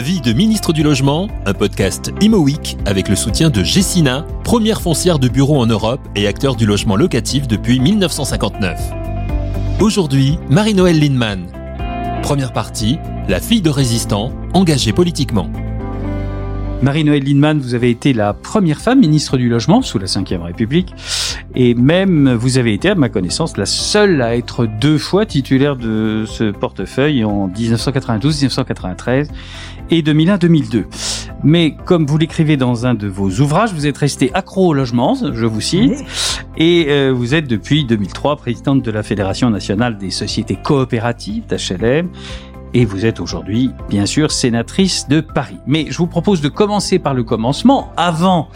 Ma vie de ministre du Logement, un podcast Imo Week avec le soutien de Gessina, première foncière de bureaux en Europe et acteur du logement locatif depuis 1959. Aujourd'hui, Marie-Noël Lindemann. Première partie, la fille de résistant, engagée politiquement. Marie-Noël Lindemann, vous avez été la première femme ministre du Logement sous la Ve République. Et même, vous avez été, à ma connaissance, la seule à être deux fois titulaire de ce portefeuille en 1992, 1993 et 2001-2002. Mais comme vous l'écrivez dans un de vos ouvrages, vous êtes resté accro au logement, je vous cite, et euh, vous êtes depuis 2003 présidente de la Fédération nationale des sociétés coopératives d'HLM et vous êtes aujourd'hui, bien sûr, sénatrice de Paris. Mais je vous propose de commencer par le commencement, avant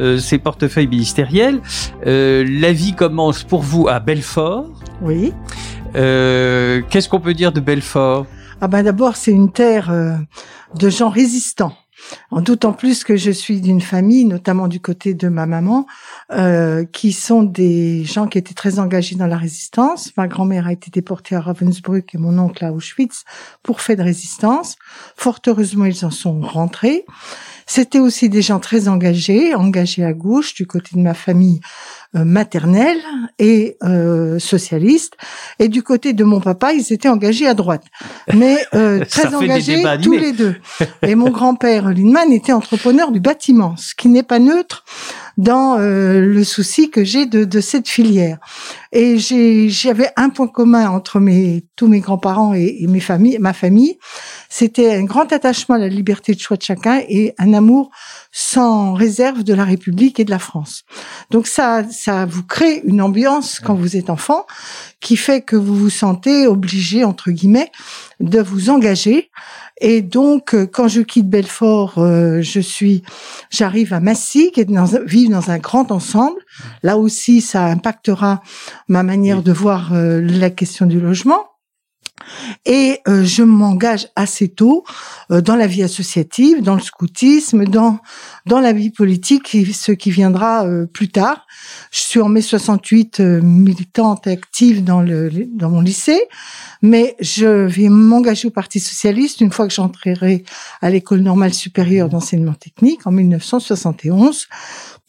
euh, ces portefeuilles ministériels. Euh, la vie commence pour vous à Belfort. Oui. Euh, Qu'est-ce qu'on peut dire de Belfort? Ah ben d'abord, c'est une terre euh, de gens résistants. En d'autant plus que je suis d'une famille, notamment du côté de ma maman, euh, qui sont des gens qui étaient très engagés dans la résistance. Ma grand-mère a été déportée à Ravensbrück et mon oncle à Auschwitz pour fait de résistance. Fort heureusement, ils en sont rentrés. C'était aussi des gens très engagés, engagés à gauche du côté de ma famille maternelle et euh, socialiste. Et du côté de mon papa, ils étaient engagés à droite, mais euh, très engagés tous les deux. Et mon grand-père Lindman était entrepreneur du bâtiment, ce qui n'est pas neutre dans euh, le souci que j'ai de, de, cette filière. Et j'avais un point commun entre mes, tous mes grands-parents et, et, mes familles, ma famille, c'était un grand attachement à la liberté de choix de chacun et un amour sans réserve de la République et de la France. Donc ça, ça vous crée une ambiance quand vous êtes enfant qui fait que vous vous sentez obligé, entre guillemets, de vous engager. Et donc, euh, quand je quitte Belfort, euh, je suis, j'arrive à Massy, qui est dans, vivre dans un grand ensemble. Là aussi, ça impactera ma manière de voir euh, la question du logement. Et euh, je m'engage assez tôt euh, dans la vie associative, dans le scoutisme, dans dans la vie politique, ce qui viendra euh, plus tard. Je suis en mai 68 militante active dans le dans mon lycée, mais je vais m'engager au Parti socialiste une fois que j'entrerai à l'école normale supérieure d'enseignement technique en 1971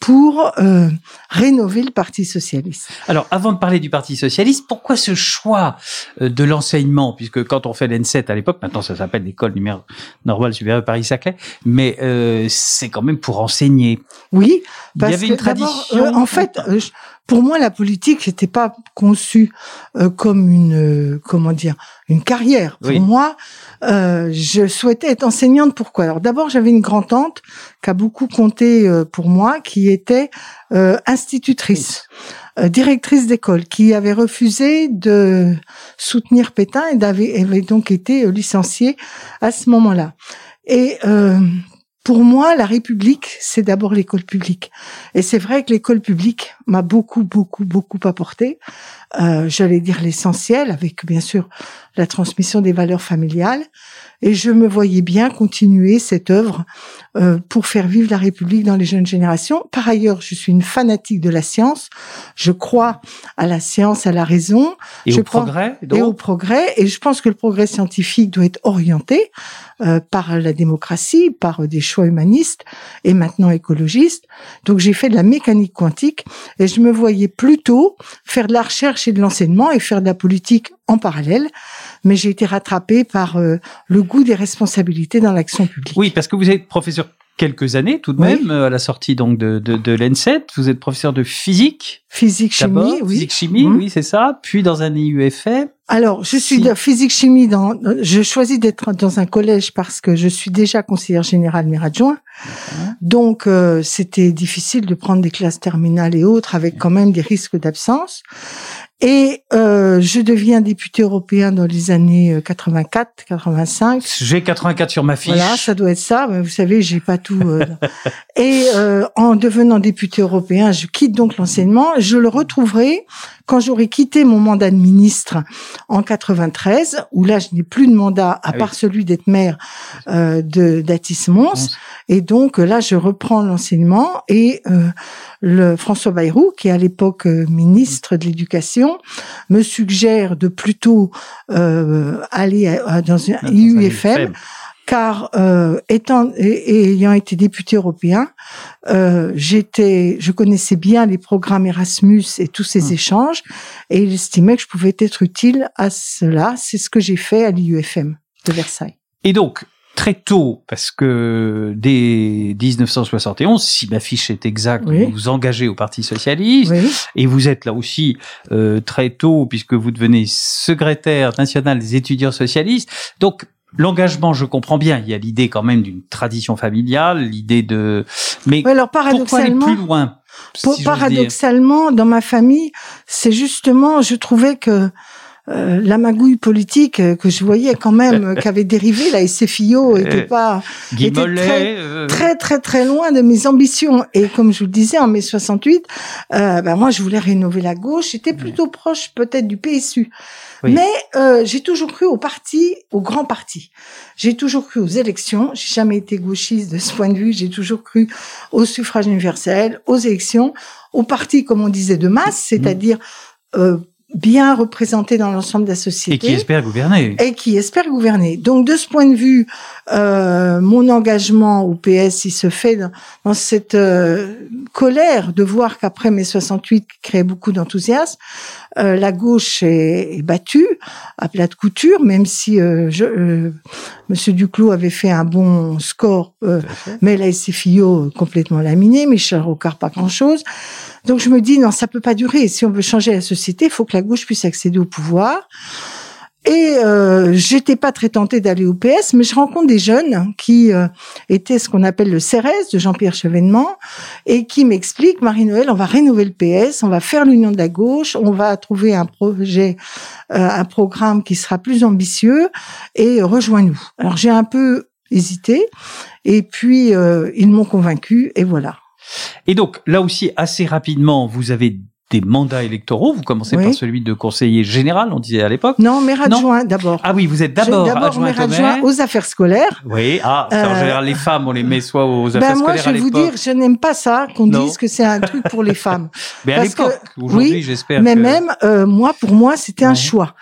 pour euh, rénover le Parti socialiste. Alors, avant de parler du Parti socialiste, pourquoi ce choix euh, de l'enseignement? Puisque quand on fait l'N7 à l'époque, maintenant ça s'appelle l'école numéro normale supérieure Paris-Saclay, mais euh, c'est quand même pour enseigner. Oui, parce il y avait une tradition. Euh, en fait, pour moi, la politique n'était pas conçue euh, comme une, comment dire, une carrière. Pour Oui. moi, euh, je souhaitais être enseignante. Pourquoi? Alors d'abord, j'avais une grand tante qui a beaucoup compté euh, pour moi, qui était euh, institutrice, euh, directrice d'école, qui avait refusé de soutenir Pétain et d'avait- avait donc été euh, licenciée à ce moment-là. Et euh, pour moi, la République, c'est d'abord l'école publique. Et c'est vrai que l'école publique m'a beaucoup, beaucoup, beaucoup apporté. Euh, J'allais dire l'essentiel, avec bien sûr la transmission des valeurs familiales. Et je me voyais bien continuer cette œuvre euh, pour faire vivre la République dans les jeunes générations. Par ailleurs, je suis une fanatique de la science. Je crois à la science, à la raison Et je au progrès et au progrès. Et je pense que le progrès scientifique doit être orienté euh, par la démocratie, par des choix humanistes et maintenant écologistes. Donc j'ai fait de la mécanique quantique et je me voyais plutôt faire de la recherche et de l'enseignement et faire de la politique en parallèle. Mais j'ai été rattrapée par euh, le goût des responsabilités dans l'action publique. Oui, parce que vous êtes professeur quelques années tout de Oui. même euh, à la sortie donc de, de, de l'N7. Vous êtes professeur de physique Physique, chimie, oui. physique chimie, Mhm. oui c'est ça. Puis dans un IUFM. Alors, je suis Si. de physique chimie dans, je choisis d'être dans un collège parce que je suis déjà conseillère générale maire adjoint. Donc, euh, c'était difficile de prendre des classes terminales et autres avec quand même des risques d'absence. Et euh, je deviens député européen dans les années 84, 85. J'ai 84 sur ma fiche. Voilà, ça doit être ça. Mais vous savez, j'ai pas tout. euh. et euh, en devenant député européen, je quitte donc l'enseignement. Je le retrouverai quand j'aurai quitté mon mandat de ministre en 93, où là, je n'ai plus de mandat à Ah oui. part celui d'être maire euh, de d'Atis Mons. Et donc là, je reprends l'enseignement et euh, le François Bayrou, qui est à l'époque euh, ministre de l'Éducation, me suggère de plutôt euh, aller à- à- dans un Dans un IUFM car euh, étant et, ayant été député européen, euh, j'étais, je connaissais bien les programmes Erasmus et tous ces mmh. échanges, et il estimait que je pouvais être utile à cela. C'est ce que j'ai fait à l'IUFM de Versailles. Et donc, très tôt, parce que dès 1971, si ma fiche est exacte, vous vous engagez au Parti socialiste et vous êtes là aussi euh, très tôt puisque vous devenez secrétaire national des étudiants socialistes. Donc L'engagement, je comprends bien. Il y a l'idée quand même d'une tradition familiale, l'idée de. Mais alors paradoxalement, plus loin Paradoxalement, dans ma famille, c'est justement, je trouvais que euh, la magouille politique euh, que je voyais quand même euh, qu'avait dérivé la SFIO était pas était très, très, très très loin de mes ambitions et comme je vous le disais en mai 68 ben moi je voulais rénover la gauche j'étais plutôt proche peut-être du PSU mais j'ai toujours cru au parti au grand parti. J'ai toujours cru aux élections. J'ai jamais été gauchiste de ce point de vue. J'ai toujours cru au suffrage universel aux élections au parti comme on disait de masse mmh. c'est-à-dire euh, bien représenté dans l'ensemble de la société. Et qui espère gouverner. Et qui espère gouverner. Donc de ce point de vue, euh, mon engagement au PS, il se fait dans, cette euh, colère de voir qu'après mai 68, qui crée beaucoup d'enthousiasme, euh, la gauche est, battue à plat de couture, même si euh, je, euh, Monsieur Duclos avait fait un bon score, mais la SFIO complètement laminé, Michel Rocard pas grand-chose. Donc je me dis non, ça peut pas durer. Si on veut changer la société, il faut que la gauche puisse accéder au pouvoir. Et euh, j'étais pas très tentée d'aller au PS, mais je rencontre des jeunes qui euh, étaient ce qu'on appelle le CRS de Jean-Pierre Chevènement et qui m'expliquent, Marie-Noël, on va rénover le PS, on va faire l'union de la gauche, on va trouver un projet, euh, un programme qui sera plus ambitieux et rejoins-nous. Alors j'ai un peu hésité et puis euh, ils m'ont convaincu et voilà. Et donc, là aussi, assez rapidement, vous avez des mandats électoraux. Vous commencez par celui de conseiller général, on disait à l'époque. Non, maire adjoint d'abord. Ah oui, vous êtes d'abord adjoint, adjoint aux affaires scolaires. Oui, ah, en euh, général, les femmes, on les met soit aux ben affaires scolaires à l'époque. Moi, je vais vous dire, je n'aime pas ça, qu'on dise que c'est un truc pour les femmes. Mais à l'époque, aujourd'hui, j'espère Mais même, euh, moi, pour moi, c'était un choix.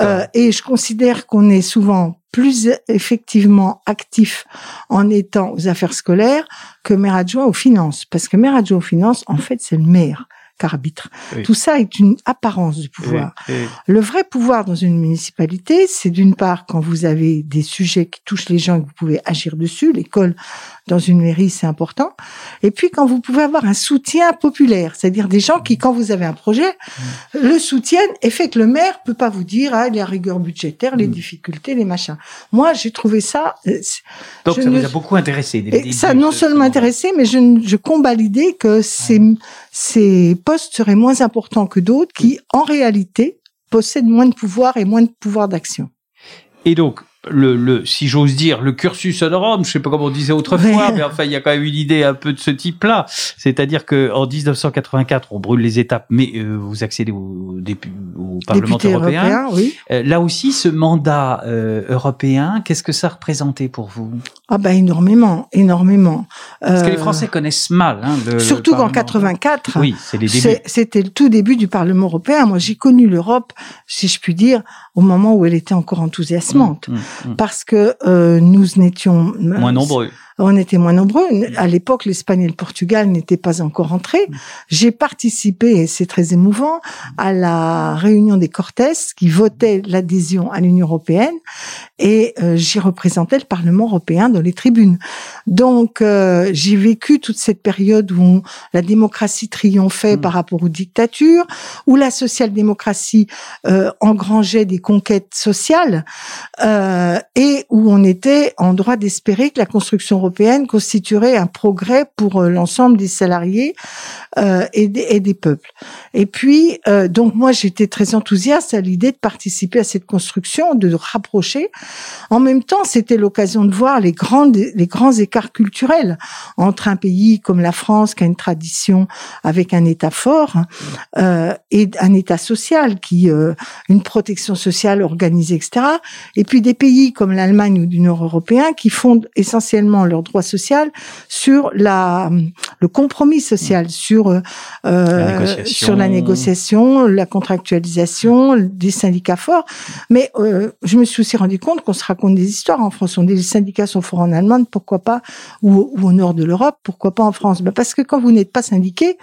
Euh, et je considère qu'on est souvent plus effectivement actif en étant aux affaires scolaires que maire adjoint aux finances. Parce que maire adjoint aux finances, en fait, c'est le maire qu'arbitre. Tout ça est une apparence du pouvoir. Le vrai pouvoir dans une municipalité, c'est d'une part quand vous avez des sujets qui touchent les gens et que vous pouvez agir dessus. L'école dans une mairie, c'est important. Et puis quand vous pouvez avoir un soutien populaire, c'est-à-dire des gens qui, quand vous avez un projet, mm. le soutiennent et fait que le maire peut pas vous dire ah les rigueurs budgétaires, les mm. difficultés, les machins. Moi, j'ai trouvé ça. Euh, Donc ça vous a beaucoup intéressé. et ça non seulement intéressé, mais je, je combats l'idée que ces, ces postes seraient moins importants que d'autres qui, en réalité, possèdent moins de pouvoir et moins de pouvoir d'action. Et donc, le, le, si j'ose dire, le cursus honorum, je sais pas comment on disait autrefois, mais enfin, il y a quand même une idée un peu de ce type-là. C'est-à-dire que en 1984, on brûle les étapes, mais euh, vous accédez au, au Parlement européen. oui. Euh, là aussi, ce mandat euh, européen, qu'est-ce que ça représentait pour vous? Ah ben énormément, énormément. Parce que les Français connaissent mal. Hein, le, surtout qu'en 84. Oui. C'était le tout début du Parlement européen. Moi, j'ai connu l'Europe, si je puis dire, au moment où elle était encore enthousiasmante. Mmh, mmh. Mm. parce que euh, nous n'étions moins nombreux on était moins nombreux. À l'époque, l'Espagne et le Portugal n'étaient pas encore entrés. J'ai participé, et c'est très émouvant, à la réunion des Cortes qui votaient l'adhésion à l'Union européenne et euh, j'y représentais le Parlement européen dans les tribunes. Donc, euh, j'ai vécu toute cette période où la démocratie triomphait mm. par rapport aux dictatures, où la social-démocratie euh, engrangeait des conquêtes sociales et où on était en droit d'espérer que la construction européenne constituerait un progrès pour euh, l'ensemble des salariés euh, et, des, peuples. Et puis, euh, donc moi, j'étais très enthousiaste à l'idée de participer à cette construction, de rapprocher. En même temps, c'était l'occasion de voir les grands, les grands écarts culturels entre un pays comme la France, qui a une tradition avec un État fort, et un État social qui, une protection sociale organisée, etc. Et puis des pays comme l'Allemagne ou du Nord européen qui fondent essentiellement leur leur droit social, sur la le compromis social, sur euh, La sur la négociation, la contractualisation, des syndicats forts. Mais euh, je me suis aussi rendu compte qu'on se raconte des histoires en France. On dit les syndicats sont forts en Allemagne, pourquoi pas ou, ou au nord de l'Europe, pourquoi pas en France? Ben Parce que quand vous n'êtes pas syndiqué,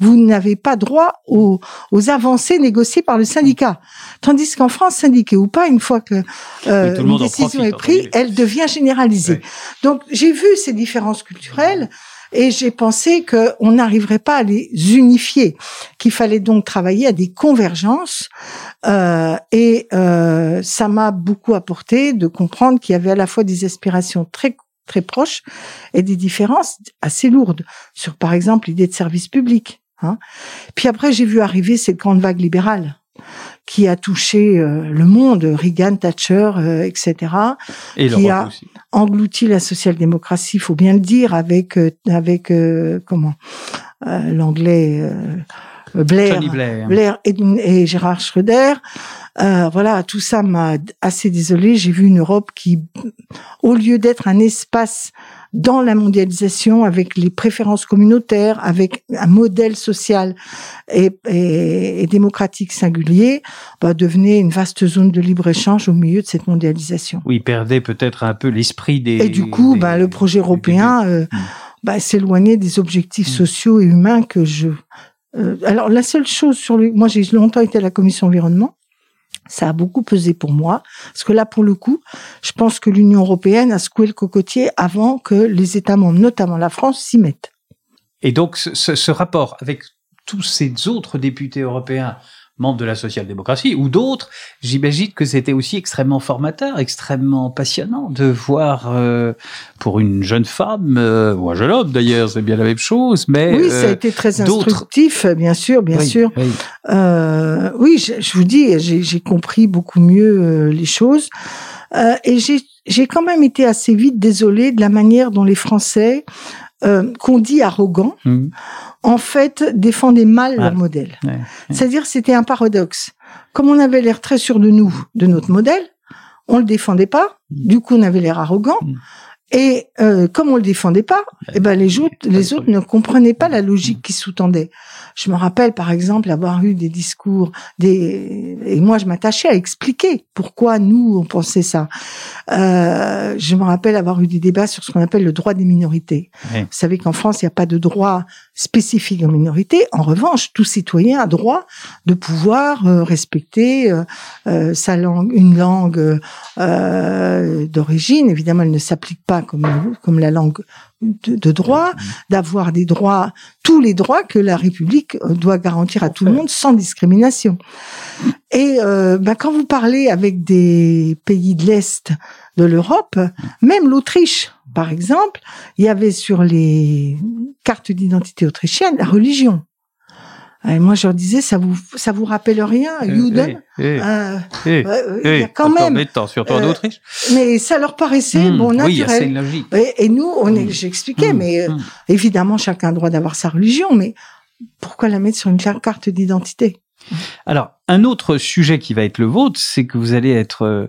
vous n'avez pas droit aux, aux avancées négociées par le syndicat. Tandis qu'en France, syndiqué ou pas, une fois que euh, une décision profite, est prise, elle devient généralisée. Donc j'ai vu ces différences culturelles et j'ai pensé qu'on n'arriverait pas à les unifier, qu'il fallait donc travailler à des convergences. Euh, et euh, ça m'a beaucoup apporté de comprendre qu'il y avait à la fois des aspirations très très proches et des différences assez lourdes sur, par exemple, l'idée de service public. Hein. Puis après, j'ai vu arriver cette grande vague libérale qui a touché euh, le monde, Reagan, Thatcher, euh, etc Et qui a- aussi. englouti la social-démocratie, faut bien le dire, avec euh, avec comment l'anglais Blair, Blair. Blair et, et Gérard Schröder. Euh, voilà, tout ça m'a assez désolé. J'ai vu une Europe qui, au lieu d'être un espace dans la mondialisation, avec les préférences communautaires, avec un modèle social et, et- et démocratique singulier, bah, devenait une vaste zone de libre-échange au milieu de cette mondialisation. Oui, perdait peut-être un peu l'esprit des. Et du coup, des- bah, le projet européen euh, Mm. bah, s'éloignait des objectifs Mm. sociaux et humains que je. euh, alors la seule chose sur le, moi j'ai longtemps été à la commission environnement. Ça a beaucoup pesé pour moi, parce que là, pour le coup, je pense que l'Union européenne a secoué le cocotier avant que les États membres, notamment la France, s'y mettent. Et donc, ce, ce- rapport avec tous ces autres députés européens membres de la social-démocratie ou d'autres, j'imagine que c'était aussi extrêmement formateur, extrêmement passionnant de voir euh, pour une jeune femme euh, ou un jeune homme d'ailleurs, c'est bien la même chose, mais oui, ça a euh, été très instructif, bien sûr, bien oui, sûr. oui. Euh, oui, je, je vous dis, j'ai compris beaucoup mieux euh, les choses. Euh, et j'ai j'ai quand même été assez vite désolée de la manière dont les Français, euh, qu'on dit arrogants, Mhm. en fait, défendaient mal Ah. leur modèle. Ouais. C'est-à-dire, c'était un paradoxe. Comme on avait l'air très sûr de nous, de notre modèle, on le défendait pas. Du coup, on avait l'air arrogant. Mm. Et euh, comme on le défendait pas, eh ben les autres, les autres ne comprenaient pas la logique qui sous-tendait. Je me rappelle, par exemple, avoir eu des discours, des et moi je m'attachais à expliquer pourquoi nous on pensait ça. Euh, je me rappelle avoir eu des débats sur ce qu'on appelle le droit des minorités. Vous savez qu'en France, il n'y a pas de droit spécifique aux minorités. En revanche, tout citoyen a droit de pouvoir euh, respecter euh, euh, sa langue, une langue euh, d'origine. Évidemment, elle ne s'applique pas comme comme la langue de, de droit, d'avoir des droits, tous les droits que la République euh, doit garantir à tout le monde sans discrimination. Et euh, ben, quand vous parlez avec des pays de l'Est de l'Europe, même l'Autriche, par exemple, il y avait sur les cartes d'identité autrichiennes la religion. Et moi, je leur disais, ça vous, ça vous rappelle rien, Juden Eh, eh, Euh, eh, euh, Il y eh, a quand même, surtout en euh, Autriche. mais ça leur paraissait Hmm, bon oui, c'est naturel. logique. Et, et nous, on est, Mm. j'expliquais, Hmm, mais euh, hmm. évidemment, chacun a le droit d'avoir sa religion, mais pourquoi la mettre sur une carte d'identité? Alors, un autre sujet qui va être le vôtre, c'est que vous allez être euh,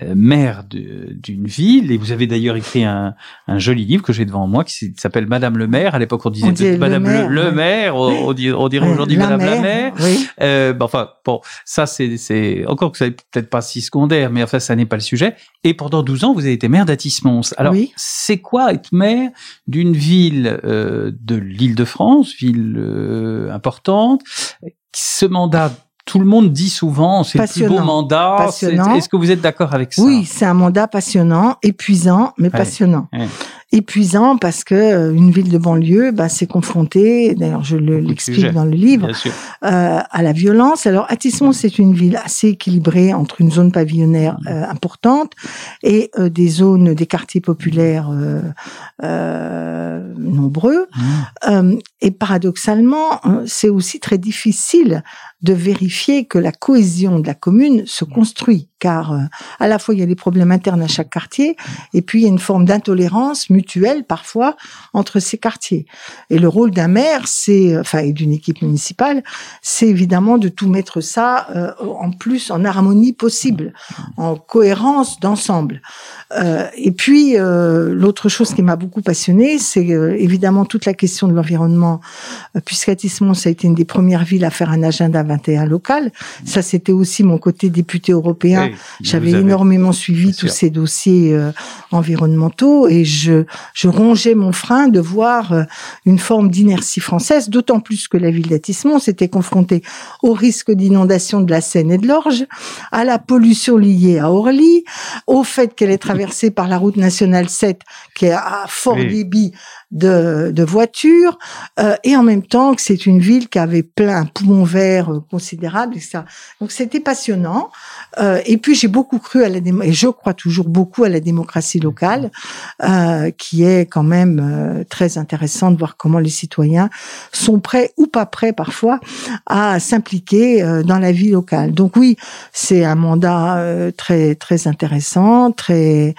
euh, maire d'une ville, et vous avez d'ailleurs écrit un, un joli livre que j'ai devant moi qui s'appelle Madame le maire. À l'époque, on disait On Madame le maire, le, le ouais. maire, on, on dit- on dirait Ouais, aujourd'hui Madame la maire. Oui. Euh, bah, enfin, bon, ça c'est, encore que ça n'est peut-être pas si secondaire, mais enfin, ça n'est pas le sujet. Et pendant 12 ans, vous avez été maire d'Atis-Mons. Alors, Oui. c'est quoi être maire d'une ville euh, de l'Île-de-France, ville euh, importante Ce mandat, tout le monde dit souvent, c'est le plus beau mandat. Est-ce que vous êtes d'accord avec ça Oui, c'est un mandat passionnant, épuisant, mais passionnant. ouais. Épuisant parce que euh, une ville de banlieue, bah, c'est confronté. D'ailleurs, je l'explique dans le livre. Euh, à la violence. Alors, Atismon, c'est une ville assez équilibrée entre une zone pavillonnaire euh, importante et euh, des zones, des quartiers populaires euh, euh, nombreux. Mmh. Euh, et paradoxalement, c'est aussi très difficile de vérifier que la cohésion de la commune se construit, car euh, à la fois il y a des problèmes internes à chaque quartier, et puis il y a une forme d'intolérance mutuelle parfois entre ces quartiers. Et le rôle d'un maire, c'est, enfin, et d'une équipe municipale, c'est évidemment de tout mettre ça euh, en plus en harmonie possible, en cohérence d'ensemble. Euh, et puis euh, l'autre chose qui m'a beaucoup passionnée, c'est euh, évidemment toute la question de l'environnement, euh, puisqu'Atismont ça a été une des premières villes à faire un agenda 21 local. Ça c'était aussi mon côté député européen. J'avais avez- énormément suivi Bien tous sûr. ces dossiers environnementaux et je, je rongeais mon frein de voir une forme d'inertie française, d'autant plus que la ville d'Atismont s'était confrontée au risque d'inondation de la Seine et de l'Orge, à la pollution liée à Orly, au fait qu'elle est traversée par la route nationale 7 qui est à fort Oui. débit de, de voitures, euh, et en même temps que c'est une ville qui avait plein un poumon vert euh, considérable, et ça. Donc c'était passionnant. Euh, et puis j'ai beaucoup cru à la démo et je crois toujours beaucoup à la démocratie locale, euh, qui est quand même euh, très intéressant de voir comment les citoyens sont prêts ou pas prêts parfois à s'impliquer euh, dans la vie locale. Donc oui, c'est un mandat très très intéressant, très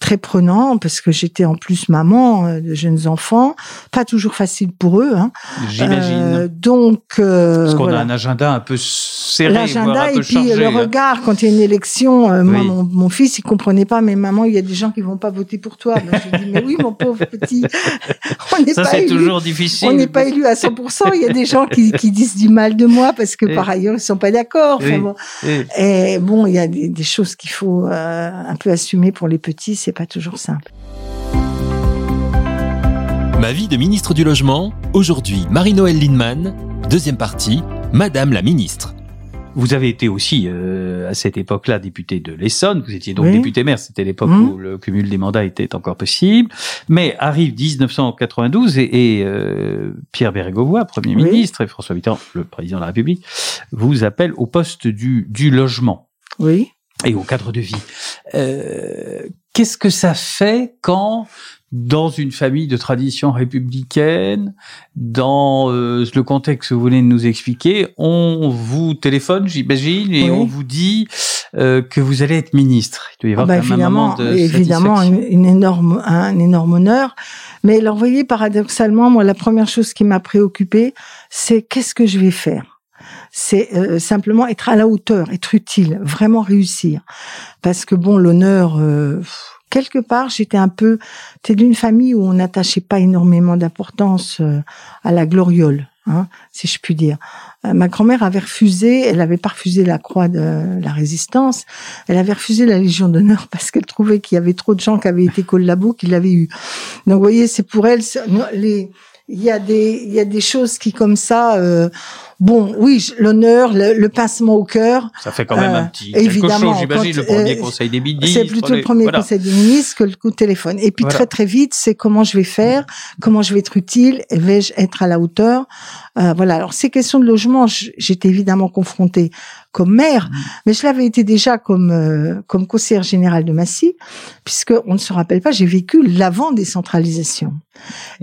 très prenant parce que j'étais en plus maman euh, de jeunes enfants, pas toujours facile pour eux. Hein. J'imagine. Euh, donc euh, Parce qu'on voilà. a un agenda un peu serré, L'agenda et puis chargé. le hein. regard quand il y a une élection. euh, Moi, mon, mon fils, il comprenait pas. Mais maman, il y a des gens qui vont pas voter pour toi. Ben, je lui dis mais oui, mon pauvre petit, on n'est Ça, pas c'est élu. toujours difficile. On n'est pas élu à 100%. Il y a des gens qui, qui disent du mal de moi parce que par ailleurs ils sont pas d'accord. Enfin, bon. Et bon, il y a des, des choses qu'il faut un peu assumer pour les petits. C'est pas toujours simple. Ma vie de ministre du Logement, aujourd'hui Marie-Noël Lindemann, deuxième partie, Madame la ministre. Vous avez été aussi euh, à cette époque-là député de l'Essonne. Vous étiez donc Oui. député maire. C'était l'époque Mhm. où le cumul des mandats était encore possible. Mais arrive 1992 et, et, euh, Pierre Bérégovoy, Premier Oui. ministre, et François Mitterrand, le président de la République, vous appellent au poste du, du logement Oui. et au cadre de vie. Euh, Qu'est-ce que ça fait quand, dans une famille de tradition républicaine, dans euh, le contexte que vous venez de nous expliquer, on vous téléphone, j'imagine, et Oui. on vous dit euh, que vous allez être ministre. Il doit y Ah avoir bah, quand même un évidemment, moment de évidemment, une énorme, un énorme honneur. Mais alors, vous voyez, paradoxalement, moi, la première chose qui m'a préoccupée, c'est qu'est-ce que je vais faire? C'est euh, simplement être à la hauteur, être utile, vraiment réussir. Parce que bon, l'honneur, euh, quelque part, j'étais un peu, t'es d'une famille où on n'attachait pas énormément d'importance euh, à la gloriole, hein, si je puis dire. Euh, ma grand-mère avait refusé, elle avait pas refusé la croix de la résistance, elle avait refusé la Légion d'honneur parce qu'elle trouvait qu'il y avait trop de gens qui avaient été collabos qui l'avaient eu. Donc, vous voyez, c'est pour elle, il y a des, y a des choses qui comme ça. Euh, bon, oui, l'honneur, le, le pincement au cœur, Ça fait quand même Euh, un petit quelque évidemment, chose, j'imagine, le premier euh, conseil des ministres. c'est plutôt le premier voilà. conseil des ministres que le coup de téléphone. Et puis Voilà. très très vite, c'est comment je vais faire, comment je vais être utile, et vais-je être à la hauteur. Euh, voilà. Alors ces questions de logement, j'étais évidemment confrontée comme maire, Mmh. mais je l'avais été déjà comme euh, comme conseillère générale de Massy, puisque on ne se rappelle pas, j'ai vécu l'avant décentralisation.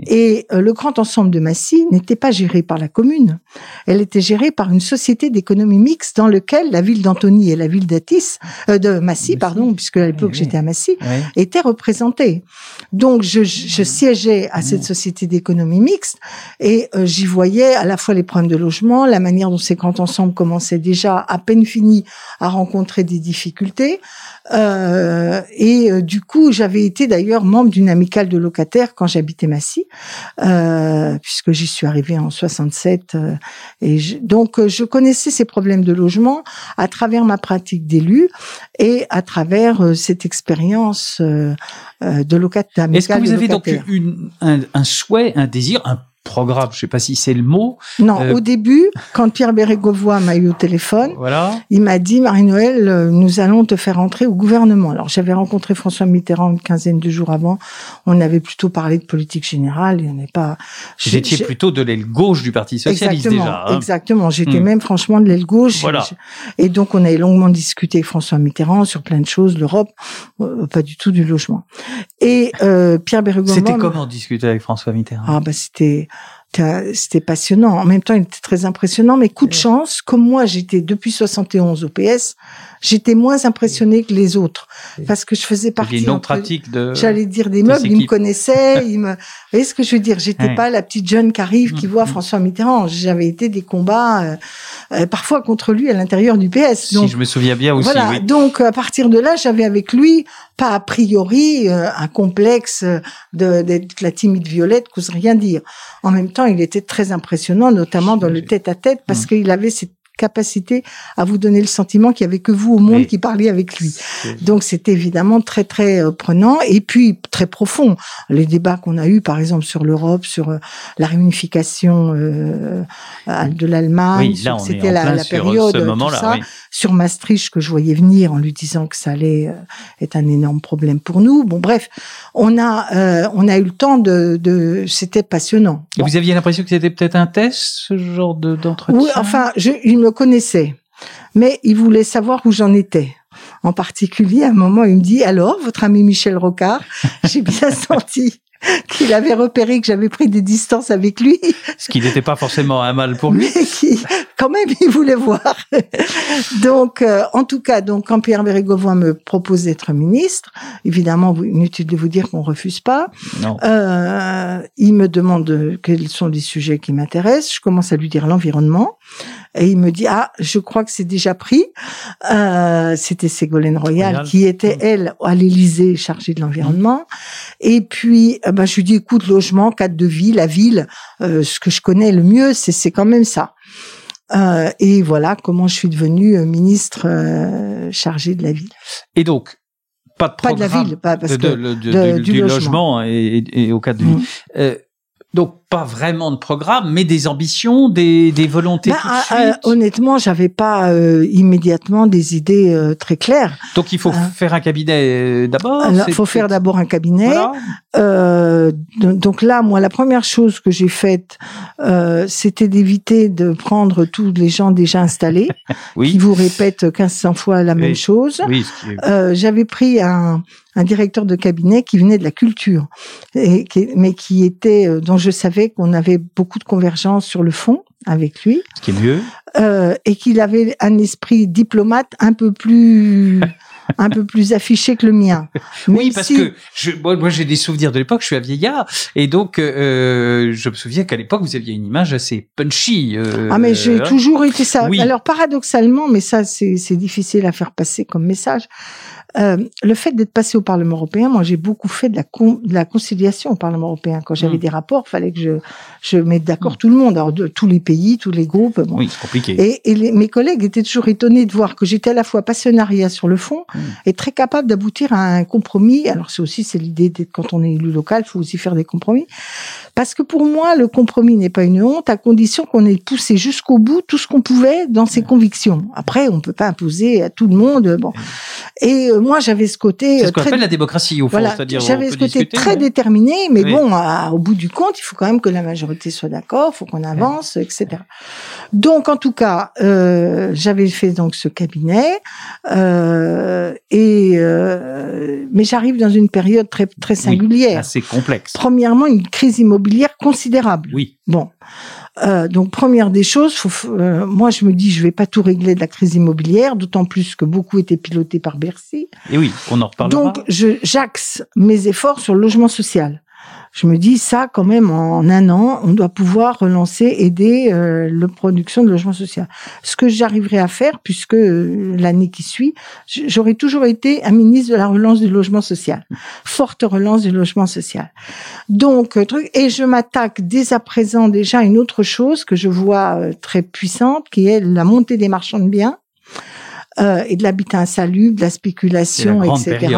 Et euh, le grand ensemble de Massy n'était pas géré par la commune, elle était gérée par une société d'économie mixte dans lequel la ville d'Antony et la ville d'Atis, euh, de Massy, Massy. pardon, puisque à l'époque Oui, oui. j'étais à Massy, étaient représentés. Donc je, je siégeais à cette société d'économie mixte et euh, j'y voyais à la fois les problèmes de logement, la manière dont ces grands ensembles commençaient déjà à peine finis à rencontrer des difficultés. Euh, et du coup, j'avais été d'ailleurs membre d'une amicale de locataires quand j'habitais Massy, puisque j'y suis arrivée en 67. euh, et je- donc, euh, je connaissais ces problèmes de logement à travers ma pratique d'élu et à travers euh, cette expérience euh, de locataire. Est-ce que vous avez donc une, un, un souhait, un désir, un programme, je sais pas si c'est le mot, Non, euh, au début, quand Pierre Bérégovoy m'a eu au téléphone, voilà. il m'a dit Marie-Noël, euh, nous allons te faire entrer au gouvernement. Alors j'avais rencontré François Mitterrand une quinzaine de jours avant. On avait plutôt parlé de politique générale. Il n'y pas. Vous étiez plutôt de l'aile gauche du Parti socialiste exactement, déjà. hein. exactement. J'étais Hmm. même franchement de l'aile gauche. Voilà. Et donc on avait longuement discuté avec François Mitterrand sur plein de choses, l'Europe, euh, pas du tout du logement. Et euh, Pierre Bérégovoy. C'était comment discuter avec François Mitterrand? Ah bah c'était c'était passionnant. En même temps, il était très impressionnant, mais coup de chance, comme moi, j'étais depuis 71 au PS, j'étais moins impressionnée que les autres parce que je faisais partie. Des non pratiques de. J'allais dire des meubles, ils me connaissaient, ils me. Vous voyez ce que je veux dire? J'étais pas la petite jeune qui arrive, qui mmh, voit mmh. François Mitterrand. J'avais été des combats euh, euh, parfois contre lui à l'intérieur du PS. Donc, si je me souviens bien aussi. Voilà. Donc à partir de là, j'avais avec lui pas a priori euh, un complexe d'être la timide violette, qu'ose rien dire. En même temps, il était très impressionnant, notamment dans le tête-à-tête, parce mmh. qu'il avait cette capacité à vous donner le sentiment qu'il y avait que vous au monde qui parliez avec lui. Donc c'était évidemment très très euh, prenant et puis très profond. Les débats qu'on a eus par exemple sur l'Europe, sur euh, la réunification euh, de l'Allemagne, c'était la, la, période ce moment ça, sur Maastricht que je voyais venir en lui disant que ça allait être un énorme problème pour nous. Bon bref, on a on a eu le temps de, de c'était passionnant. Et vous aviez l'impression que c'était peut-être un test ce genre d'entretien? Oui, enfin, je, il me connaissait, mais il voulait savoir où j'en étais. En particulier, à un moment, il me dit, alors, votre ami Michel Rocard, j'ai bien senti qu'il avait repéré que j'avais pris des distances avec lui. Ce qui n'était pas forcément un mal pour lui. Mais qui, quand même, il voulait voir. donc, euh, en tout cas, donc, quand Pierre Bérégovoy me propose d'être ministre, évidemment, inutile de vous dire qu'on refuse pas. Non. Euh, il me demande quels sont les sujets qui m'intéressent. Je commence à lui dire l'environnement. Et il me dit ah je crois que c'est déjà pris. Euh, C'était Ségolène Royal, qui était mm. elle à l'Élysée chargée de l'environnement. Et puis ben, je lui dis écoute logement, cadre de vie, la ville, euh, ce que je connais le mieux c'est c'est quand même ça. Euh, et voilà comment je suis devenue euh, ministre euh, chargée de la ville. Et donc pas de pas de la ville, pas parce de, que du, logement, et, et, au cadre de vie. Mm. Euh, donc pas vraiment de programme, mais des ambitions, des, des volontés. Bah, euh, honnêtement, j'avais pas euh, immédiatement des idées euh, très claires. Donc il faut faire un cabinet d'abord. Il faut faire d'abord un cabinet. donc là, moi, la première chose que j'ai faite, c'était d'éviter de prendre tous les gens déjà installés, qui vous répètent 1500 fois la même chose. Oui, j'avais pris un, un directeur de cabinet qui venait de la culture, et mais qui était, dont je savais qu'on avait beaucoup de convergence sur le fond avec lui. Ce qui est mieux. Euh, et qu'il avait un esprit diplomate un peu plus un peu plus affiché que le mien. oui, parce que je, moi, j'ai des souvenirs de l'époque. Je suis un vieillard et donc euh, je me souviens qu'à l'époque vous aviez une image assez punchy. Euh, ah mais j'ai toujours été ça. Alors paradoxalement, mais ça c'est difficile à faire passer comme message. Euh, le fait d'être passé au Parlement européen, moi j'ai beaucoup fait de la, de la conciliation au Parlement européen. Quand j'avais mm. des rapports, fallait que je, je mette d'accord mm. tout le monde, alors de tous les pays, tous les groupes. Bon. Oui, c'est compliqué. Et, et mes collègues étaient toujours étonnés de voir que j'étais à la fois passionnariat sur le fond mm. et très capable d'aboutir à un compromis. Alors c'est aussi c'est l'idée d'être quand on est élu local, il faut aussi faire des compromis. Parce que pour moi, le compromis n'est pas une honte, à condition qu'on ait poussé jusqu'au bout tout ce qu'on pouvait dans ses convictions. Après, on peut pas imposer à tout le monde. Bon. Et euh, moi, j'avais ce côté. C'est ce qu'on appelle la démocratie, au fond. Voilà, j'avais ce côté très déterminé, mais bon, au bout du compte, il faut quand même que la majorité soit d'accord, il faut qu'on avance, etc. Donc, en tout cas, euh, j'avais fait donc ce cabinet, euh, et euh, mais j'arrive dans une période très très singulière, assez complexe. Premièrement, une crise immobilière considérable. Oui. Bon. Euh, donc première des choses, euh, moi je me dis je vais pas tout régler de la crise immobilière, d'autant plus que beaucoup étaient pilotés par Bercy. Et oui, on en reparlera. Donc j'axe mes efforts sur le logement social je me dis ça quand même en un an, on doit pouvoir relancer, aider euh, la production de logement social. Ce que j'arriverai à faire, puisque euh, l'année qui suit, j'aurai toujours été un ministre de la relance du logement social, forte relance du logement social. Donc euh, truc et je m'attaque dès à présent déjà à une autre chose que je vois euh, très puissante, qui est la montée des marchands de biens euh, et de l'habitat insalubre, de la spéculation, etc.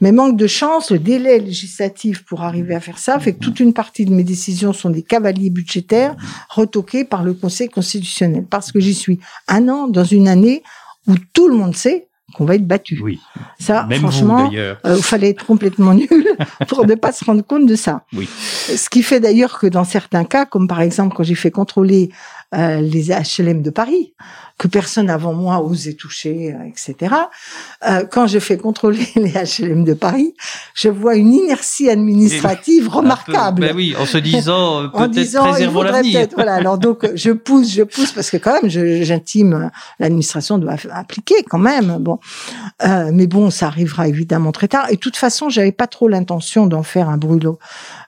Mais manque de chance, le délai législatif pour arriver à faire ça fait que toute une partie de mes décisions sont des cavaliers budgétaires retoqués par le Conseil constitutionnel. Parce que j'y suis un an dans une année où tout le monde sait qu'on va être battu. Oui. Ça, franchement, euh, il fallait être complètement nul pour ne pas se rendre compte de ça. Oui. Ce qui fait d'ailleurs que dans certains cas, comme par exemple quand j'ai fait contrôler euh, les HLM de Paris que personne avant moi osait toucher, euh, etc. Euh, quand je fais contrôler les HLM de Paris, je vois une inertie administrative remarquable. ben oui, en se disant euh, peut-être préservons l'avenir. peut-être- Voilà. Alors donc je pousse, je pousse parce que quand même, j'intime. L'administration doit appliquer quand même. Bon, Euh, mais bon, ça arrivera évidemment très tard. Et de toute façon, j'avais pas trop l'intention d'en faire un brûlot,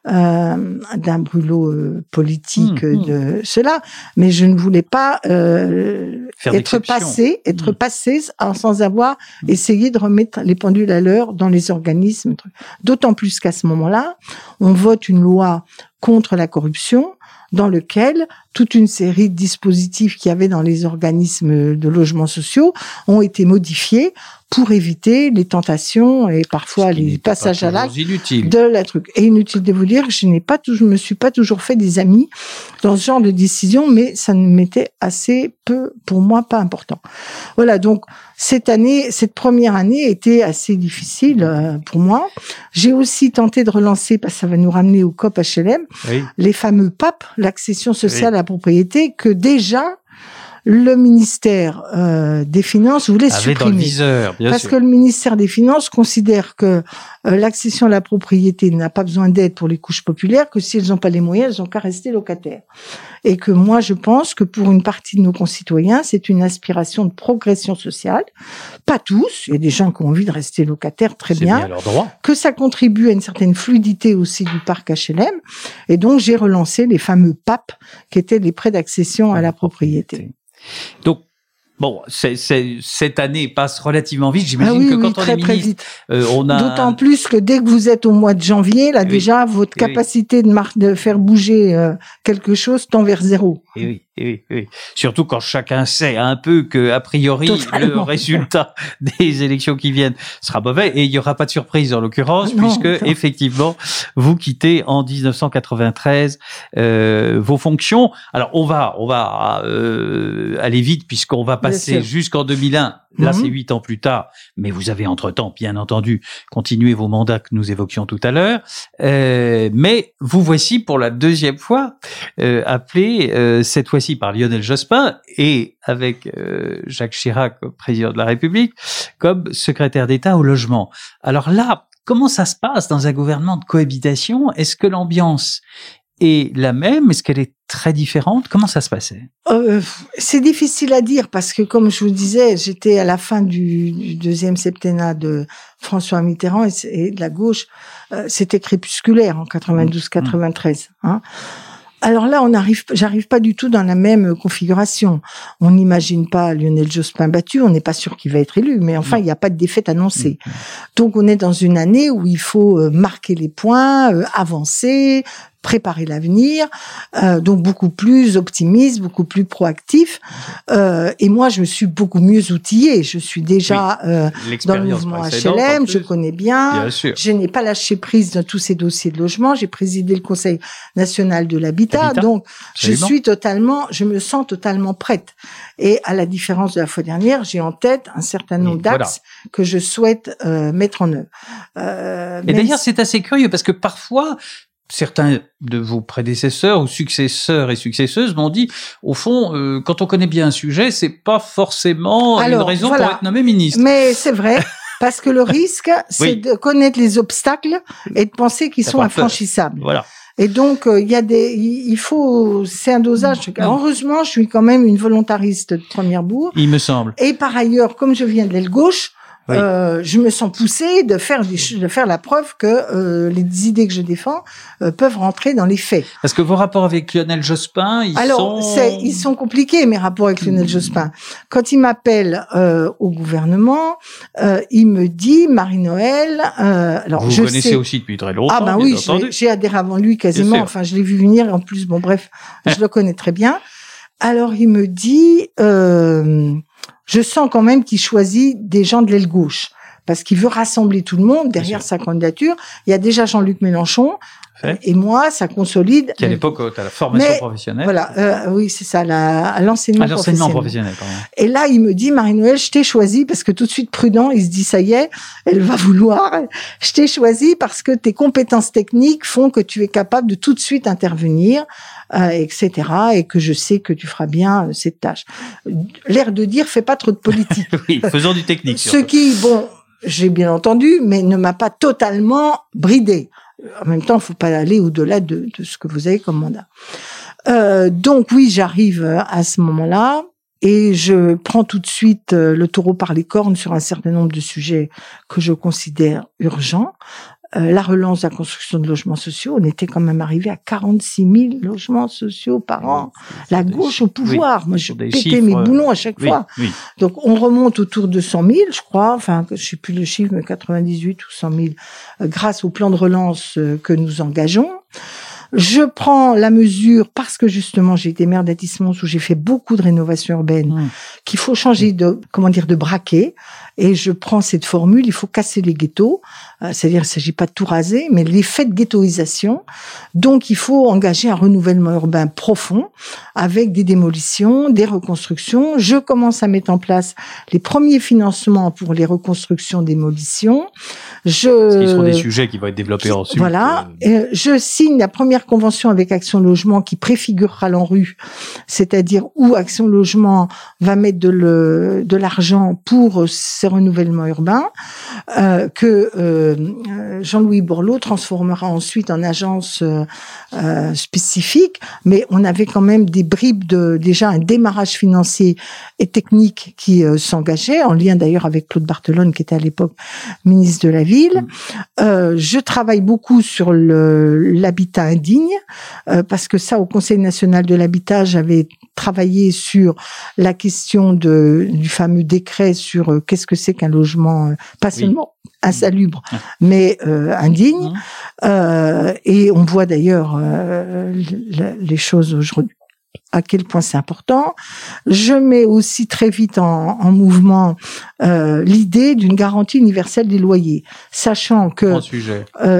euh, d'un brûlot euh, politique Hum, hum. de cela. Mais je ne voulais pas euh, Faire être passé, être passé sans- avoir essayé de remettre les pendules à l'heure dans les organismes. D'autant plus qu'à ce moment-là, on vote une loi contre la corruption dans lequel toute une série de dispositifs qu'il y avait dans les organismes de logements sociaux ont été modifiés pour éviter les tentations et parfois les pas passages à l'acte de la truc. Et inutile de vous dire je n'ai pas je me suis pas toujours fait des amis dans ce genre de décision, mais ça ne m'était assez peu, pour moi, pas important. Voilà. Donc, cette année, cette première année était assez difficile euh, pour moi. J'ai aussi tenté de relancer, parce que ça va nous ramener au COP HLM, Oui. les fameux PAP, l'accession sociale Oui. à la propriété, que déjà, le ministère euh, des Finances voulait Avait dans le supprimer. viseur, bien Parce sûr. que le ministère des Finances considère que euh, l'accession à la propriété n'a pas besoin d'aide pour les couches populaires, que si elles n'ont pas les moyens, elles n'ont qu'à rester locataires. Et que moi, je pense que pour une partie de nos concitoyens, c'est une aspiration de progression sociale. Pas tous, il y a des gens qui ont envie de rester locataires, très bien. bien leur droit. Que ça contribue à une certaine fluidité aussi du parc HLM. Et donc, j'ai relancé les fameux PAP, qui étaient les prêts d'accession à la propriété. Donc, bon, cette année passe relativement vite. Ah J'imagine oui, que oui, quand on très, est ministre, euh, on a D'autant plus que dès que vous êtes au mois de janvier, là Oui. déjà, votre Eh capacité de, de faire bouger euh, quelque chose tend vers zéro. Eh oui, eh oui, oui. Surtout quand chacun sait un peu que, a priori, le résultat des élections qui viennent sera mauvais et il n'y aura pas de surprise en l'occurrence Non, puisque, non. effectivement, vous quittez en 1993 euh, vos fonctions. Alors, on va, on va euh, aller vite puisqu'on va passer jusqu'en 2001. Là, Mhm. c'est huit ans plus tard, mais vous avez entre-temps, bien entendu, continué vos mandats que nous évoquions tout à l'heure. Euh, mais vous voici pour la deuxième fois euh, appelé euh, cette fois-ci par Lionel Jospin et avec euh, Jacques Chirac, président de la République, comme secrétaire d'État au logement. Alors là, comment ça se passe dans un gouvernement de cohabitation? Est-ce que l'ambiance est la même Est-ce qu'elle est très différente? Comment ça se passait? Euh, c'est difficile à dire parce que, comme je vous disais, j'étais à la fin du, du deuxième septennat de François Mitterrand et, de la gauche. euh, C'était crépusculaire en 92-93. Hein. Alors là, on arrive, j'arrive pas du tout dans la même configuration. On n'imagine pas Lionel Jospin battu, on n'est pas sûr qu'il va être élu, mais enfin, il n'y a pas de défaite annoncée. Donc, on est dans une année où il faut euh, marquer les points, euh, avancer, préparer l'avenir, euh, donc beaucoup plus optimiste, beaucoup plus proactif. Euh, et moi, je me suis beaucoup mieux outillée. Je suis déjà euh, dans le mouvement HLM, je connais bien. Bien sûr. Je n'ai pas lâché prise dans tous ces dossiers de logement. J'ai présidé le Conseil national de l'habitat, Habitat, donc je suis totalement, je me sens totalement prête. Et à la différence de la fois dernière, j'ai en tête un certain nombre voilà. d'axes que je souhaite euh, mettre en œuvre. Euh, Et d'ailleurs, si- c'est assez curieux parce que parfois, certains de vos prédécesseurs ou successeurs et successeuses m'ont dit, au fond, euh, quand on connaît bien un sujet, c'est pas forcément une raison voilà. pour être nommé ministre. Mais c'est vrai, parce que le risque, c'est Oui. de connaître les obstacles et de penser qu'ils sont peur. infranchissables. Voilà. Et donc, euh, il y a des, il faut, c'est un dosage. Heureusement, je suis quand même une volontariste de première bourre. Il me semble. Et par ailleurs, comme je viens de l'aile gauche, Oui. euh, je me sens poussée de faire des, de faire la preuve que euh, les idées que je défends euh, peuvent rentrer dans les faits. Parce que vos rapports avec Lionel Jospin, ils Alors, sont... ils sont compliqués mes rapports avec Lionel Jospin. Quand il m'appelle euh, au gouvernement, euh, il me dit Marie-Noël. Euh, alors, Vous je connaissez sais. aussi depuis très longtemps, Ah ben oui, j'ai adhéré avant lui quasiment. Enfin, je l'ai vu venir. En plus, bon bref, je le connais très bien. Alors, il me dit, euh, je sens quand même qu'il choisit des gens de l'aile gauche parce qu'il veut rassembler tout le monde derrière sa candidature. Il y a déjà Jean-Luc Mélenchon. Et moi, ça consolide. Qui à l'époque, tu as la formation professionnelle. Voilà, euh, oui, c'est ça, la, l'enseignement ah, professionnel. professionnel pardon. Et là, il me dit, Marie-Noël, je t'ai choisi parce que tout de suite prudent, il se dit, ça y est, elle va vouloir. Je t'ai choisi parce que tes compétences techniques font que tu es capable de tout de suite intervenir, euh, etc. Et que je sais que tu feras bien euh, cette tâche. L'air de dire, fais pas trop de politique. oui, faisons du technique. Ce qui, bon, j'ai bien entendu, mais ne m'a pas totalement bridé. En même temps, il faut pas aller au-delà de, de, ce que vous avez comme mandat. Euh, donc oui, j'arrive à ce moment-là et je prends tout de suite euh, le taureau par les cornes sur un certain nombre de sujets que je considère urgents. Euh, la relance de la construction de logements sociaux, on était quand même arrivé à 46 000 logements sociaux par an. La gauche au pouvoir, moi je pétais mes boulons à chaque fois. Donc on remonte autour de 100 000, je crois, enfin je sais plus le chiffre, mais 98 ou 100 000, euh, grâce au plan de relance euh, que nous engageons. Je prends la mesure parce que justement j'ai été maire d'Atismons où j'ai fait beaucoup de rénovation urbaine, mmh. qu'il faut changer de comment dire de braquet. Et je prends cette formule, il faut casser les ghettos, euh, c'est-à-dire il ne s'agit pas de tout raser, mais l'effet de ghettoisation. Donc il faut engager un renouvellement urbain profond avec des démolitions, des reconstructions. Je commence à mettre en place les premiers financements pour les reconstructions, démolitions. Je, Ce sont des sujets qui vont être développés ensuite. Voilà. Euh, je signe la première convention avec Action Logement qui préfigurera l'ANRU, c'est-à-dire où Action Logement va mettre de l'argent pour ces renouvellements urbains, euh, que euh, Jean-Louis Borloo transformera ensuite en agence euh, spécifique, mais on avait quand même des bribes de déjà un démarrage financier et technique qui s'engageait, en lien d'ailleurs avec Claude Barthelone qui était à l'époque ministre de la Ville. Mm. je travaille beaucoup sur l'habitat indigne, parce que ça, au Conseil national de l'habitat, j'avais travaillé sur la question de, du fameux décret sur qu'est-ce que c'est qu'un logement, euh, pas seulement insalubre, mais euh, indigne. Euh, et on voit d'ailleurs les choses aujourd'hui à quel point c'est important. Je mets aussi très vite en, en mouvement l'idée d'une garantie universelle des loyers, sachant que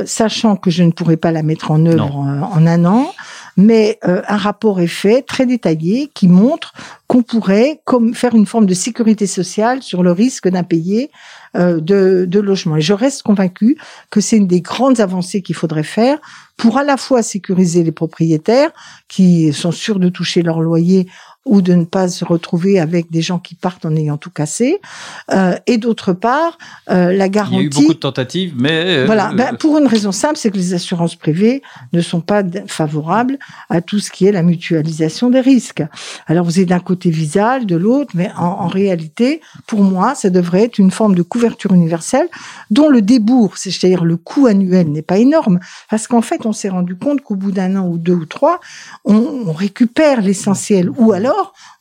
sachant que je ne pourrais pas la mettre en œuvre en, un an, mais un rapport est fait très détaillé qui montre qu'on pourrait comme faire une forme de sécurité sociale sur le risque d'impayé euh, de, de logement. Et je reste convaincu que c'est une des grandes avancées qu'il faudrait faire pour à la fois sécuriser les propriétaires qui sont sûrs de toucher leur loyer ou de ne pas se retrouver avec des gens qui partent en ayant tout cassé. Euh, et d'autre part, euh, la garantie. Il y a eu beaucoup de tentatives, mais. Euh, voilà, ben, pour une raison simple, c'est que les assurances privées ne sont pas favorables à tout ce qui est la mutualisation des risques. Alors vous êtes d'un côté Visal, de l'autre, mais en, en, réalité, pour moi, ça devrait être une forme de couverture universelle dont le débours, c'est-à-dire le coût annuel, n'est pas énorme, parce qu'en fait, on s'est rendu compte qu'au bout d'un an ou deux ou trois, on, on récupère l'essentiel, ou alors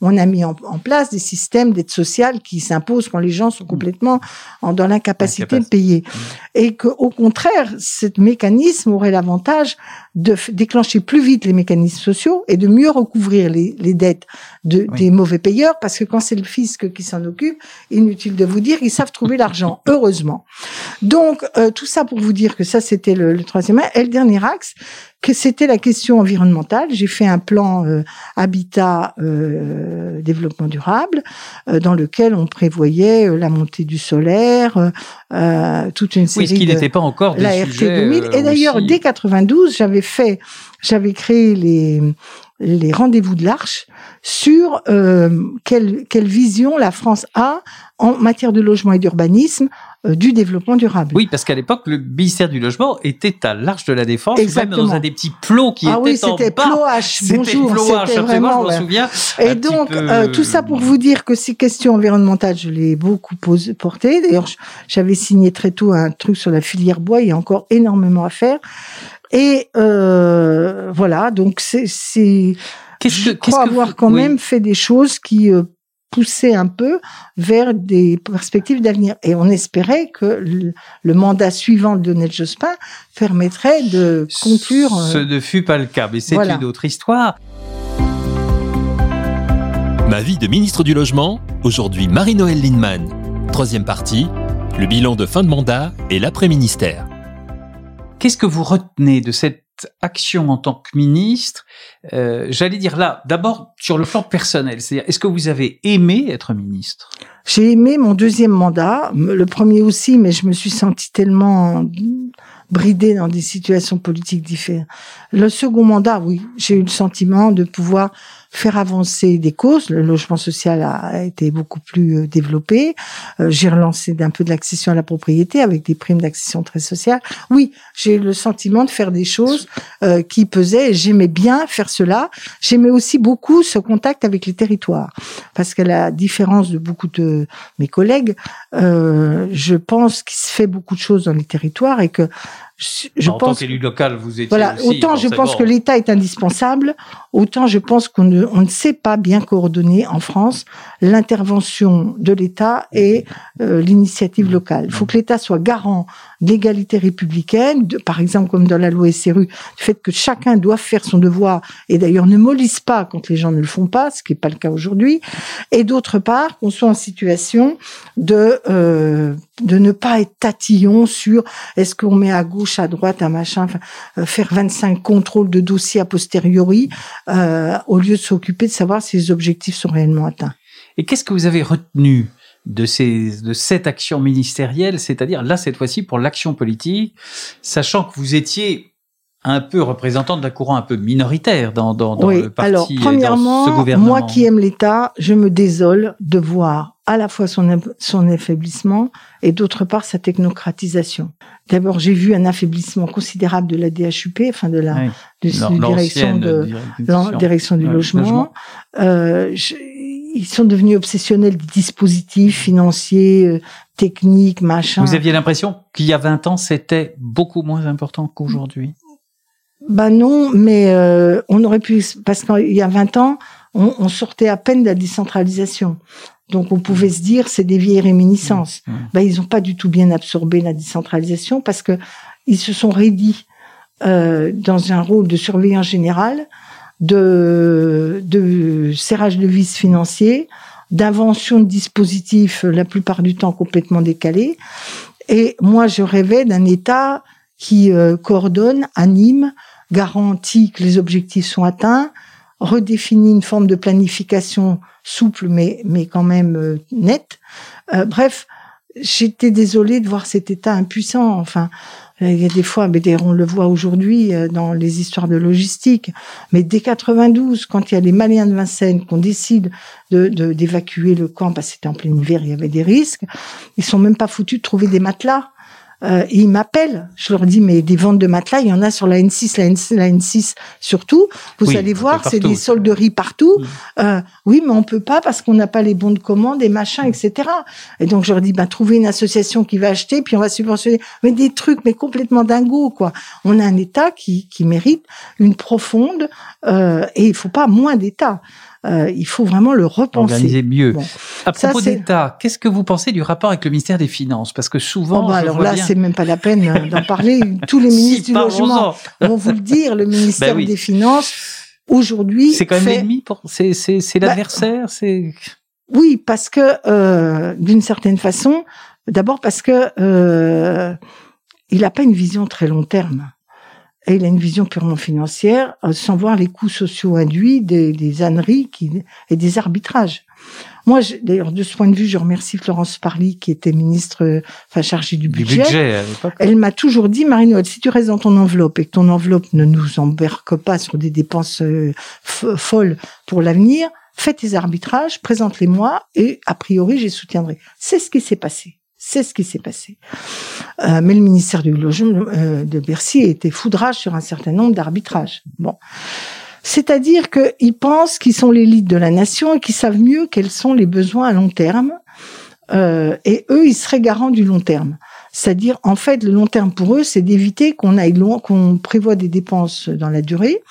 on a mis en, place des systèmes d'aide sociale qui s'imposent quand les gens sont complètement dans l'incapacité de payer. Mmh. Et qu'au contraire, ce mécanisme aurait l'avantage de déclencher plus vite les mécanismes sociaux et de mieux recouvrir les, dettes de, des mauvais payeurs, parce que quand c'est le fisc qui s'en occupe, inutile de vous dire, ils savent trouver l'argent, heureusement. Donc, euh, tout ça pour vous dire que ça, c'était le, le troisième Et le dernier axe, que c'était la question environnementale. J'ai fait un plan euh, habitat euh, développement durable euh, dans lequel on prévoyait la montée du solaire, toute une série oui, ce qui n'était pas encore des la RT 2000. Et d'ailleurs, dès 92, j'avais fait, j'avais créé les les rendez-vous de l'Arche sur quelle, quelle vision la France a en matière de logement et d'urbanisme euh, du développement durable. Oui, parce qu'à l'époque, le ministère du Logement était à l'Arche de la Défense, Exactement. même dans un des petits plots qui ah étaient oui, c'était Plot H. Bonjour, c'était vraiment. Je m'en souviens. Et donc, euh, tout ça pour vous dire que ces questions environnementales, je l'ai beaucoup portées. D'ailleurs, j'avais signé très tôt un truc sur la filière bois. Il y a encore énormément à faire. Et euh, voilà, donc c'est, c'est je crois avoir quand même fait des choses qui euh, pousser un peu vers des perspectives d'avenir. Et on espérait que le, mandat suivant de Lionel Jospin permettrait de conclure. Ce ne fut pas le cas, mais c'est une autre histoire. Ma vie de ministre du Logement, aujourd'hui Marie-Noël Lindemann. Troisième partie, le bilan de fin de mandat et l'après-ministère. Qu'est-ce que vous retenez de cette action en tant que ministre, euh, j'allais dire là, d'abord sur le plan personnel, c'est-à-dire est-ce que vous avez aimé être ministre? J'ai aimé mon deuxième mandat, le premier aussi, mais je me suis sentie tellement bridée dans des situations politiques différentes. Le second mandat, oui, j'ai eu le sentiment de pouvoir faire avancer des causes. Le logement social a été beaucoup plus euh, développé. Euh, j'ai relancé d'un peu de l'accession à la propriété avec des primes d'accession très sociale. Oui, j'ai le sentiment de faire des choses euh, qui pesaient j'aimais bien faire cela. J'aimais aussi beaucoup ce contact avec les territoires parce qu'à la différence de beaucoup de mes collègues, je pense qu'il se fait beaucoup de choses dans les territoires et que je en pense, tant qu'élu local, vous étiez voilà, autant je pense que l'État est indispensable, autant je pense qu'on ne, on ne sait pas bien coordonner en France l'intervention de l'État et euh, l'initiative locale. Il faut que l'État soit garant d'égalité républicaine, par exemple comme dans la loi SRU, du fait que chacun doit faire son devoir et d'ailleurs ne mollisse pas quand les gens ne le font pas, ce qui n'est pas le cas aujourd'hui, et d'autre part qu'on soit en situation de euh, de ne pas être tatillon sur est-ce qu'on met à gauche, à droite, un machin, euh, faire 25 contrôles de dossiers a posteriori euh, au lieu de s'occuper de savoir si les objectifs sont réellement atteints. Et qu'est-ce que vous avez retenu de, ces, de cette action ministérielle, c'est-à-dire là cette fois-ci pour l'action politique, sachant que vous étiez un peu représentant d'un courant un peu minoritaire dans, dans, dans le parti alors, premièrement, dans ce gouvernement. Moi qui aime l'État, je me désole de voir à la fois son, son affaiblissement et d'autre part sa technocratisation. D'abord, j'ai vu un affaiblissement considérable de la DHUP, enfin de la, direction de, direction du logement. Euh, ils sont devenus obsessionnels des dispositifs financiers, euh, techniques, machin. Vous aviez l'impression qu'il y a 20 ans, c'était beaucoup moins important qu'aujourd'hui? Ben non, mais euh, on aurait pu... Parce qu'il y a 20 ans, on, on, sortait à peine de la décentralisation. Donc on pouvait se dire c'est des vieilles réminiscences. Mmh, mmh. Ben, ils n'ont pas du tout bien absorbé la décentralisation parce que ils se sont raidis euh, dans un rôle de surveillant général de, de serrage de vis financiers, d'invention de dispositifs la plupart du temps complètement décalés. Et moi, je rêvais d'un État qui euh, coordonne, anime, garantit que les objectifs sont atteints, redéfinit une forme de planification souple mais mais quand même euh, nette. Euh, bref, j'étais désolée de voir cet État impuissant. Enfin, il y a des fois, mais on le voit aujourd'hui euh, dans les histoires de logistique. Mais dès 92, quand il y a les Maliens de Vincennes qu'on décide de d'évacuer le camp parce que c'était en plein hiver, il y avait des risques. Ils sont même pas foutus de trouver des matelas euh, et ils m'appellent. Je leur dis, mais des ventes de matelas, il y en a sur la N6, la, N6, la N6 surtout. Vous allez voir, c'est des solderies partout. Euh, oui, mais on peut pas parce qu'on n'a pas les bons de commande et machin, etc. Et donc, je leur dis, bah, trouvez une association qui va acheter, puis on va subventionner. Mais des trucs, mais complètement dingos, quoi. On a un État qui, qui mérite une profonde, euh, et il faut pas moins d'État. Euh, il faut vraiment le repenser. Organiser mieux. À propos d'État, qu'est-ce que vous pensez du rapport avec le ministère des Finances? Parce que souvent, oh bah alors là, c'est même pas la peine euh, d'en parler. Tous les ministres du logement vont vous le dire. Le ministère ben des Finances aujourd'hui, c'est quand même l'ennemi. Pour... C'est bah, l'adversaire. c'est oui, parce que euh, d'une certaine façon, d'abord parce que euh, il n'a pas une vision très long terme et il a une vision purement financière, euh, sans voir les coûts sociaux induits des, des âneries qui, et des arbitrages. Moi, d'ailleurs, de ce point de vue, je remercie Florence Parly, qui était ministre, euh, enfin chargée du budget. Du budget Elle m'a toujours dit, Marie-Noël, si tu restes dans ton enveloppe et que ton enveloppe ne nous embarque pas sur des dépenses euh, folles pour l'avenir, fais tes arbitrages, présente-les-moi et a priori, j'y soutiendrai. C'est ce qui s'est passé. C'est ce qui s'est passé. Euh, mais le ministère du Logement euh, de Bercy était foudrage sur un certain nombre d'arbitrages. Bon. C'est-à-dire qu'ils pensent qu'ils sont l'élite de la nation et qu'ils savent mieux quels sont les besoins à long terme. Euh, et eux, ils seraient garants du long terme. C'est-à-dire, en fait, le long terme pour eux, c'est d'éviter qu'on aille loin, qu'on prévoit des dépenses dans la durée,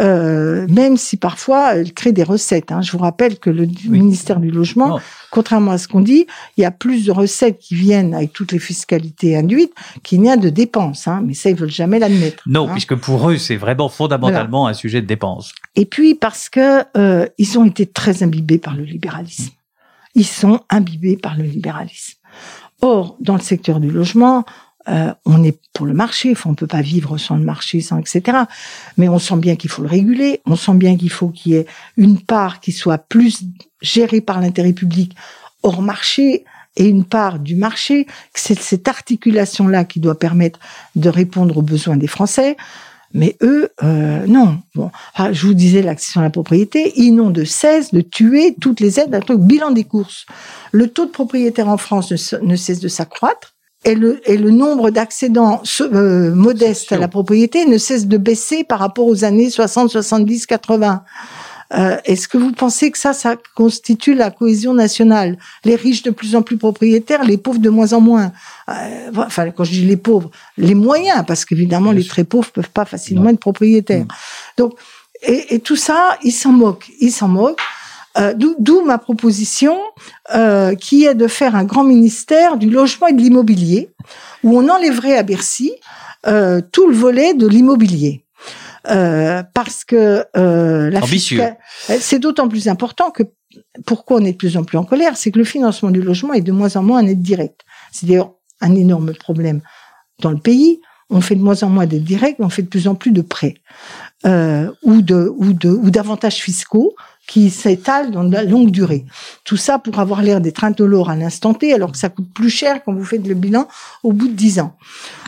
euh, même si parfois elles créent des recettes. Hein. Je vous rappelle que le ministère du Logement, contrairement à ce qu'on dit, il y a plus de recettes qui viennent avec toutes les fiscalités induites qu'il n'y a de dépenses. Hein. Mais ça, ils veulent jamais l'admettre. Non, hein. puisque pour eux, c'est vraiment fondamentalement un sujet de dépenses. Et puis parce que euh, ils ont été très imbibés par le libéralisme. Ils sont imbibés par le libéralisme. Or, dans le secteur du logement, euh, on est pour le marché, on peut pas vivre sans le marché, sans etc. Mais on sent bien qu'il faut le réguler, on sent bien qu'il faut qu'il y ait une part qui soit plus gérée par l'intérêt public hors marché et une part du marché. C'est cette articulation-là qui doit permettre de répondre aux besoins des Français. Mais eux, euh, non. Bon, ah, je vous disais l'accession à la propriété, ils n'ont de cesse de tuer toutes les aides. Un truc, bilan des courses. Le taux de propriétaires en France ne, cesse de s'accroître et le, et le nombre d'accédants euh, modestes à la propriété ne cesse de baisser par rapport aux années 60, 70, 80. Euh, Est-ce que vous pensez que ça, ça constitue la cohésion nationale? Les riches de plus en plus propriétaires, les pauvres de moins en moins. Euh, enfin, quand je dis les pauvres, les moyens, parce qu'évidemment, les très pauvres peuvent pas facilement être propriétaires. Donc, et, et, tout ça, ils s'en moquent. Ils s'en moquent. Euh, D'où ma proposition, euh, qui est de faire un grand ministère du logement et de l'immobilier, où on enlèverait à Bercy euh, tout le volet de l'immobilier. Euh, parce que euh, la c'est d'autant plus important que pourquoi on est de plus en plus en colère, c'est que le financement du logement est de moins en moins un aide directe. C'est d'ailleurs un énorme problème dans le pays. On fait de moins en moins d'aides directes, on fait de plus en plus de prêts euh, ou de ou de ou d'avantages fiscaux qui s'étalent dans la longue durée. Tout ça pour avoir l'air d'être indolore à l'instant T, alors que ça coûte plus cher quand vous faites le bilan au bout de dix ans.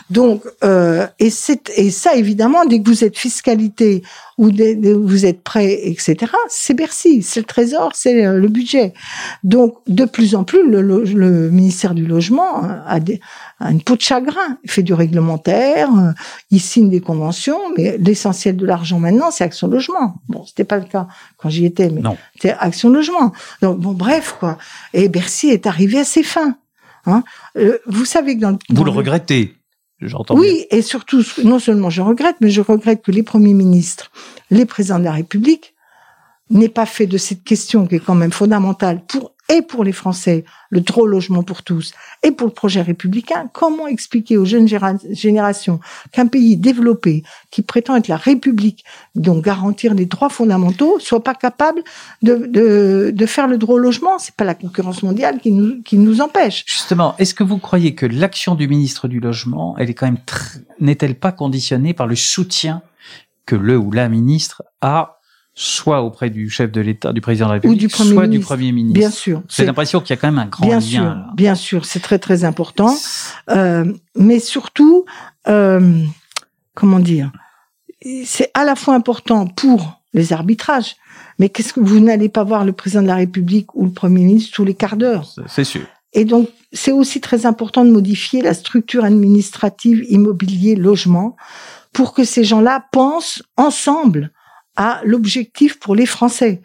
Donc, euh, et, et ça, évidemment, dès que vous êtes fiscalité ou vous êtes prêt, etc., c'est Bercy, c'est le Trésor, c'est euh, le budget. Donc, de plus en plus, le, le, ministère du Logement euh, a, des, a, une peau de chagrin. Il fait du réglementaire, euh, il signe des conventions, mais l'essentiel de l'argent maintenant, c'est Action Logement. Bon, c'était pas le cas quand j'y étais, mais c'était Action Logement. Donc, bon, bref, quoi. Et Bercy est arrivé à ses fins. Hein. vous savez que dans, Vous le regrettez oui, et surtout, non seulement je regrette, mais je regrette que les premiers ministres, les présidents de la République, n'aient pas fait de cette question qui est quand même fondamentale pour et pour les Français, le au logement pour tous, et pour le projet républicain, comment expliquer aux jeunes générations qu'un pays développé, qui prétend être la République, donc garantir les droits fondamentaux, soit pas capable de, de, de faire le droit au logement? C'est pas la concurrence mondiale qui nous, qui nous empêche. Justement, est-ce que vous croyez que l'action du ministre du Logement, elle est quand même n'est-elle pas conditionnée par le soutien que le ou la ministre a soit auprès du chef de l'État, du président de la République, soit du Premier ministre. Bien sûr. J'ai l'impression qu'il y a quand même un grand bien lien. Sûr, bien sûr, c'est très très important. Euh, mais surtout, euh, comment dire, c'est à la fois important pour les arbitrages, mais qu'est-ce que vous n'allez pas voir le président de la République ou le Premier ministre tous les quarts d'heure C'est sûr. Et donc, c'est aussi très important de modifier la structure administrative immobilier logement pour que ces gens-là pensent ensemble à l'objectif pour les Français.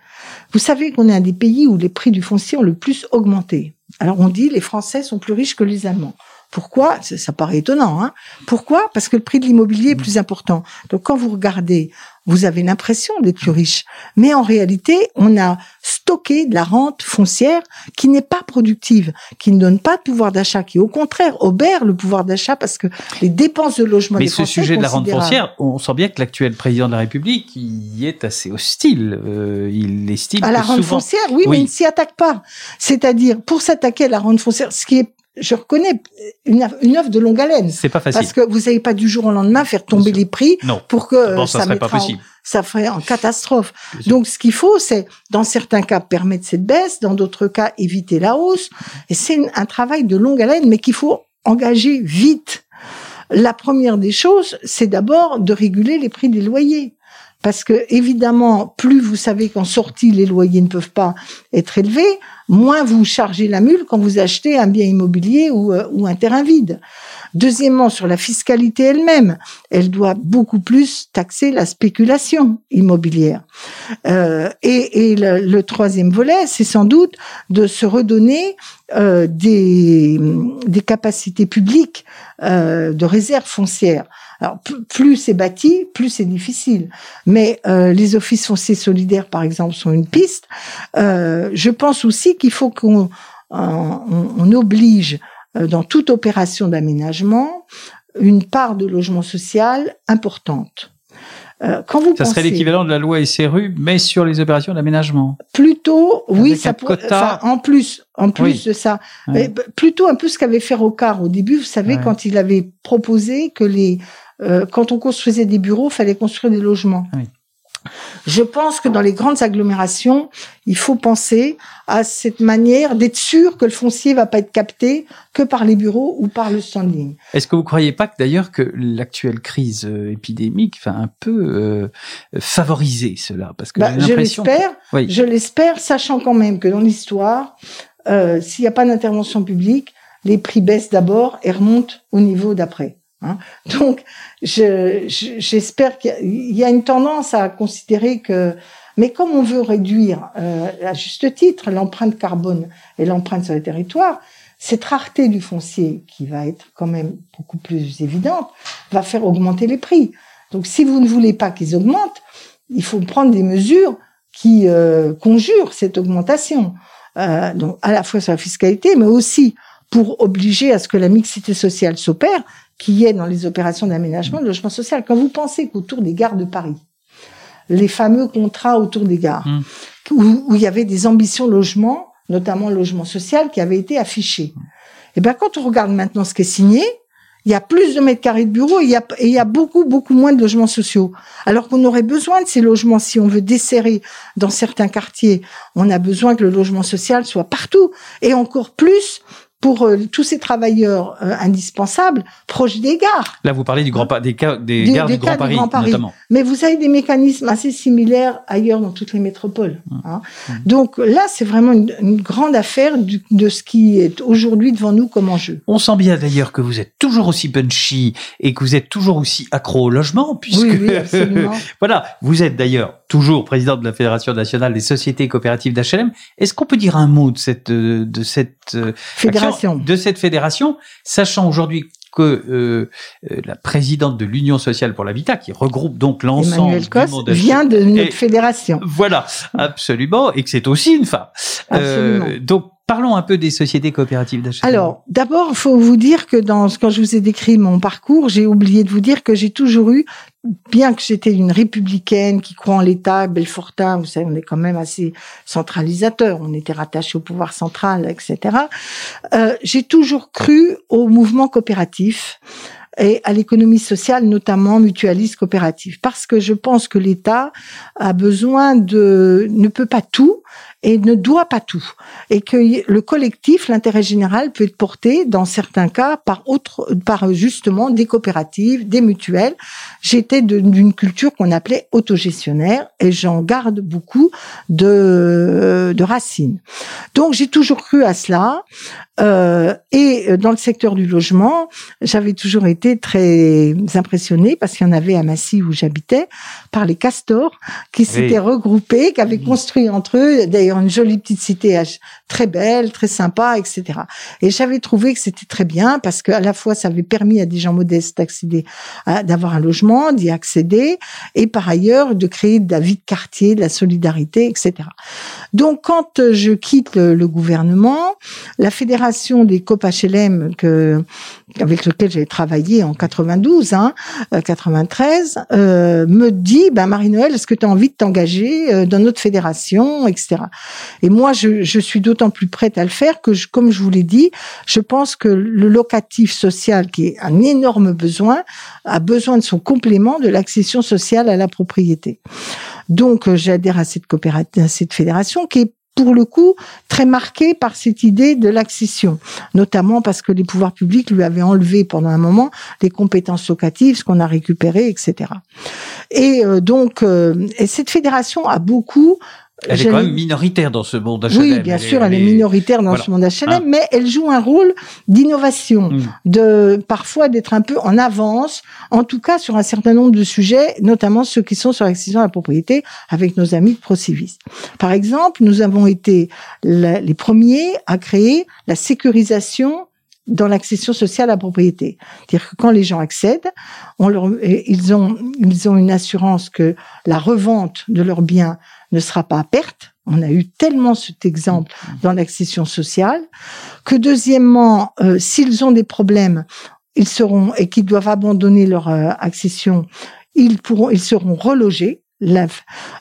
Vous savez qu'on est un des pays où les prix du foncier ont le plus augmenté. Alors on dit les Français sont plus riches que les Allemands. Pourquoi? Ça, paraît étonnant. Hein Pourquoi? Parce que le prix de l'immobilier est plus important. Donc quand vous regardez, vous avez l'impression d'être plus riche, mais en réalité, on a stocké de la rente foncière qui n'est pas productive, qui ne donne pas de pouvoir d'achat, qui au contraire obère le pouvoir d'achat parce que les dépenses de logement. Mais ce sujet de la rente foncière, on sent bien que l'actuel président de la République y est assez hostile. Euh, il estime à la rente foncière, oui, oui, mais il ne s'y attaque pas. C'est-à-dire pour s'attaquer à la rente foncière, ce qui est je reconnais une, une œuvre de longue haleine. C'est pas facile. Parce que vous n'avez pas du jour au lendemain faire tomber les prix non. pour que ça, ça pas possible. ça ferait en catastrophe. Donc, ce qu'il faut, c'est, dans certains cas, permettre cette baisse, dans d'autres cas, éviter la hausse. Et c'est un travail de longue haleine, mais qu'il faut engager vite. La première des choses, c'est d'abord de réguler les prix des loyers. Parce que, évidemment, plus vous savez qu'en sortie, les loyers ne peuvent pas être élevés, moins vous chargez la mule quand vous achetez un bien immobilier ou, euh, un terrain vide. Deuxièmement, sur la fiscalité elle-même, elle doit beaucoup plus taxer la spéculation immobilière. Euh, et, le, troisième volet, c'est sans doute de se redonner euh, des, des capacités publiques de réserve foncière. Plus c'est bâti, plus c'est difficile. Mais euh, les offices fonciers solidaires, par exemple, sont une piste. Euh, je pense aussi qu'il faut qu'on on, oblige euh, dans toute opération d'aménagement une part de logement social importante. Euh, quand vous ça serait l'équivalent de la loi SRU, mais sur les opérations d'aménagement. Plutôt, oui, ça pourrait. en plus, en plus de ça, plutôt un peu ce qu'avait fait Rocard au début. Vous savez, quand il avait proposé que les, euh, quand on construisait des bureaux, fallait construire des logements. Oui. Je pense que dans les grandes agglomérations, il faut penser à cette manière d'être sûr que le foncier va pas être capté que par les bureaux ou par le standing. Est-ce que vous croyez pas que d'ailleurs que l'actuelle crise euh, épidémique va un peu euh, favoriser cela? Parce que bah, je l'espère, je l'espère, sachant quand même que dans l'histoire, euh, s'il n'y a pas d'intervention publique, les prix baissent d'abord et remontent au niveau d'après. Hein. Donc, j'espère je, qu'il y a une tendance à considérer que, mais comme on veut réduire euh, à juste titre l'empreinte carbone et l'empreinte sur les territoires, cette rareté du foncier, qui va être quand même beaucoup plus évidente, va faire augmenter les prix. Donc, si vous ne voulez pas qu'ils augmentent, il faut prendre des mesures qui euh, conjurent cette augmentation. Euh, donc, à la fois sur la fiscalité, mais aussi pour obliger à ce que la mixité sociale s'opère, qui est dans les opérations d'aménagement de logement social. Quand vous pensez qu'autour des gares de Paris, les fameux contrats autour des gares, mmh. où, il y avait des ambitions logement, notamment logement social, qui avaient été affichées. Et eh bien, quand on regarde maintenant ce qui est signé, il y a plus de mètres carrés de bureaux et il y a, et il y a beaucoup, beaucoup moins de logements sociaux. Alors qu'on aurait besoin de ces logements si on veut desserrer dans certains quartiers. On a besoin que le logement social soit partout et encore plus pour euh, tous ces travailleurs euh, indispensables proches des gares. Là, vous parlez du grand des, cas, des, gares du, grand Paris, notamment. Mais vous avez des mécanismes assez similaires ailleurs dans toutes les métropoles. Mmh. Hein. Mmh. Donc là, c'est vraiment une, une, grande affaire de ce qui est aujourd'hui devant nous comme enjeu. On sent bien d'ailleurs que vous êtes toujours aussi punchy et que vous êtes toujours aussi accro au logement, puisque oui, oui, absolument. voilà, vous êtes d'ailleurs toujours président de la Fédération nationale des sociétés coopératives d'HLM. Est-ce qu'on peut dire un mot de cette de cette euh, fédération, de cette fédération, sachant aujourd'hui que euh, euh, la présidente de l'Union sociale pour l'habitat, qui regroupe donc l'ensemble du monde vient de notre fédération. Voilà, absolument, et que c'est aussi une femme. Euh, donc Parlons un peu des sociétés coopératives d'achat. Alors, d'abord, il faut vous dire que dans, quand je vous ai décrit mon parcours, j'ai oublié de vous dire que j'ai toujours eu, bien que j'étais une républicaine qui croit en l'État, Belfortin, vous savez, on est quand même assez centralisateur, on était rattaché au pouvoir central, etc. Euh, j'ai toujours cru au mouvement coopératif et à l'économie sociale, notamment mutualiste coopérative, parce que je pense que l'État a besoin de, ne peut pas tout, et ne doit pas tout. Et que le collectif, l'intérêt général peut être porté dans certains cas par autre, par justement des coopératives, des mutuelles. J'étais d'une culture qu'on appelait autogestionnaire et j'en garde beaucoup de, de racines. Donc j'ai toujours cru à cela. Euh, et dans le secteur du logement, j'avais toujours été très impressionnée parce qu'il y en avait à Massy où j'habitais par les castors qui s'étaient regroupés, qui avaient construit entre eux une jolie petite cité très belle, très sympa, etc. Et j'avais trouvé que c'était très bien parce que à la fois ça avait permis à des gens modestes d'accéder, d'avoir un logement, d'y accéder, et par ailleurs de créer de la vie de quartier, de la solidarité, etc. Donc quand je quitte le, gouvernement, la fédération des COP HLM que avec lequel j'ai travaillé en 92, hein, 93, euh, euh, me dit, ben Marie-Noël, est-ce que tu as envie de t'engager euh, dans notre fédération, etc. Et moi, je, je suis d'autant plus prête à le faire que, je, comme je vous l'ai dit, je pense que le locatif social, qui est un énorme besoin, a besoin de son complément de l'accession sociale à la propriété. Donc, j'adhère à cette coopérative, à cette fédération qui est pour le coup, très marqué par cette idée de l'accession, notamment parce que les pouvoirs publics lui avaient enlevé pendant un moment les compétences locatives, ce qu'on a récupéré, etc. Et euh, donc, euh, et cette fédération a beaucoup elle est quand même minoritaire dans ce monde HLM. Oui, bien sûr, elle est, minoritaire dans ce monde HLM, hein. mais elle joue un rôle d'innovation, hmm. de parfois d'être un peu en avance, en tout cas sur un certain nombre de sujets, notamment ceux qui sont sur l'accession à la propriété, avec nos amis de Procivis. Par exemple, nous avons été les premiers à créer la sécurisation dans l'accession sociale à la propriété. C'est-à-dire que quand les gens accèdent, on leur, ils ont, ils ont une assurance que la revente de leurs biens ne sera pas à perte. On a eu tellement cet exemple dans l'accession sociale que deuxièmement, euh, s'ils ont des problèmes, ils seront et qu'ils doivent abandonner leur euh, accession, ils pourront, ils seront relogés.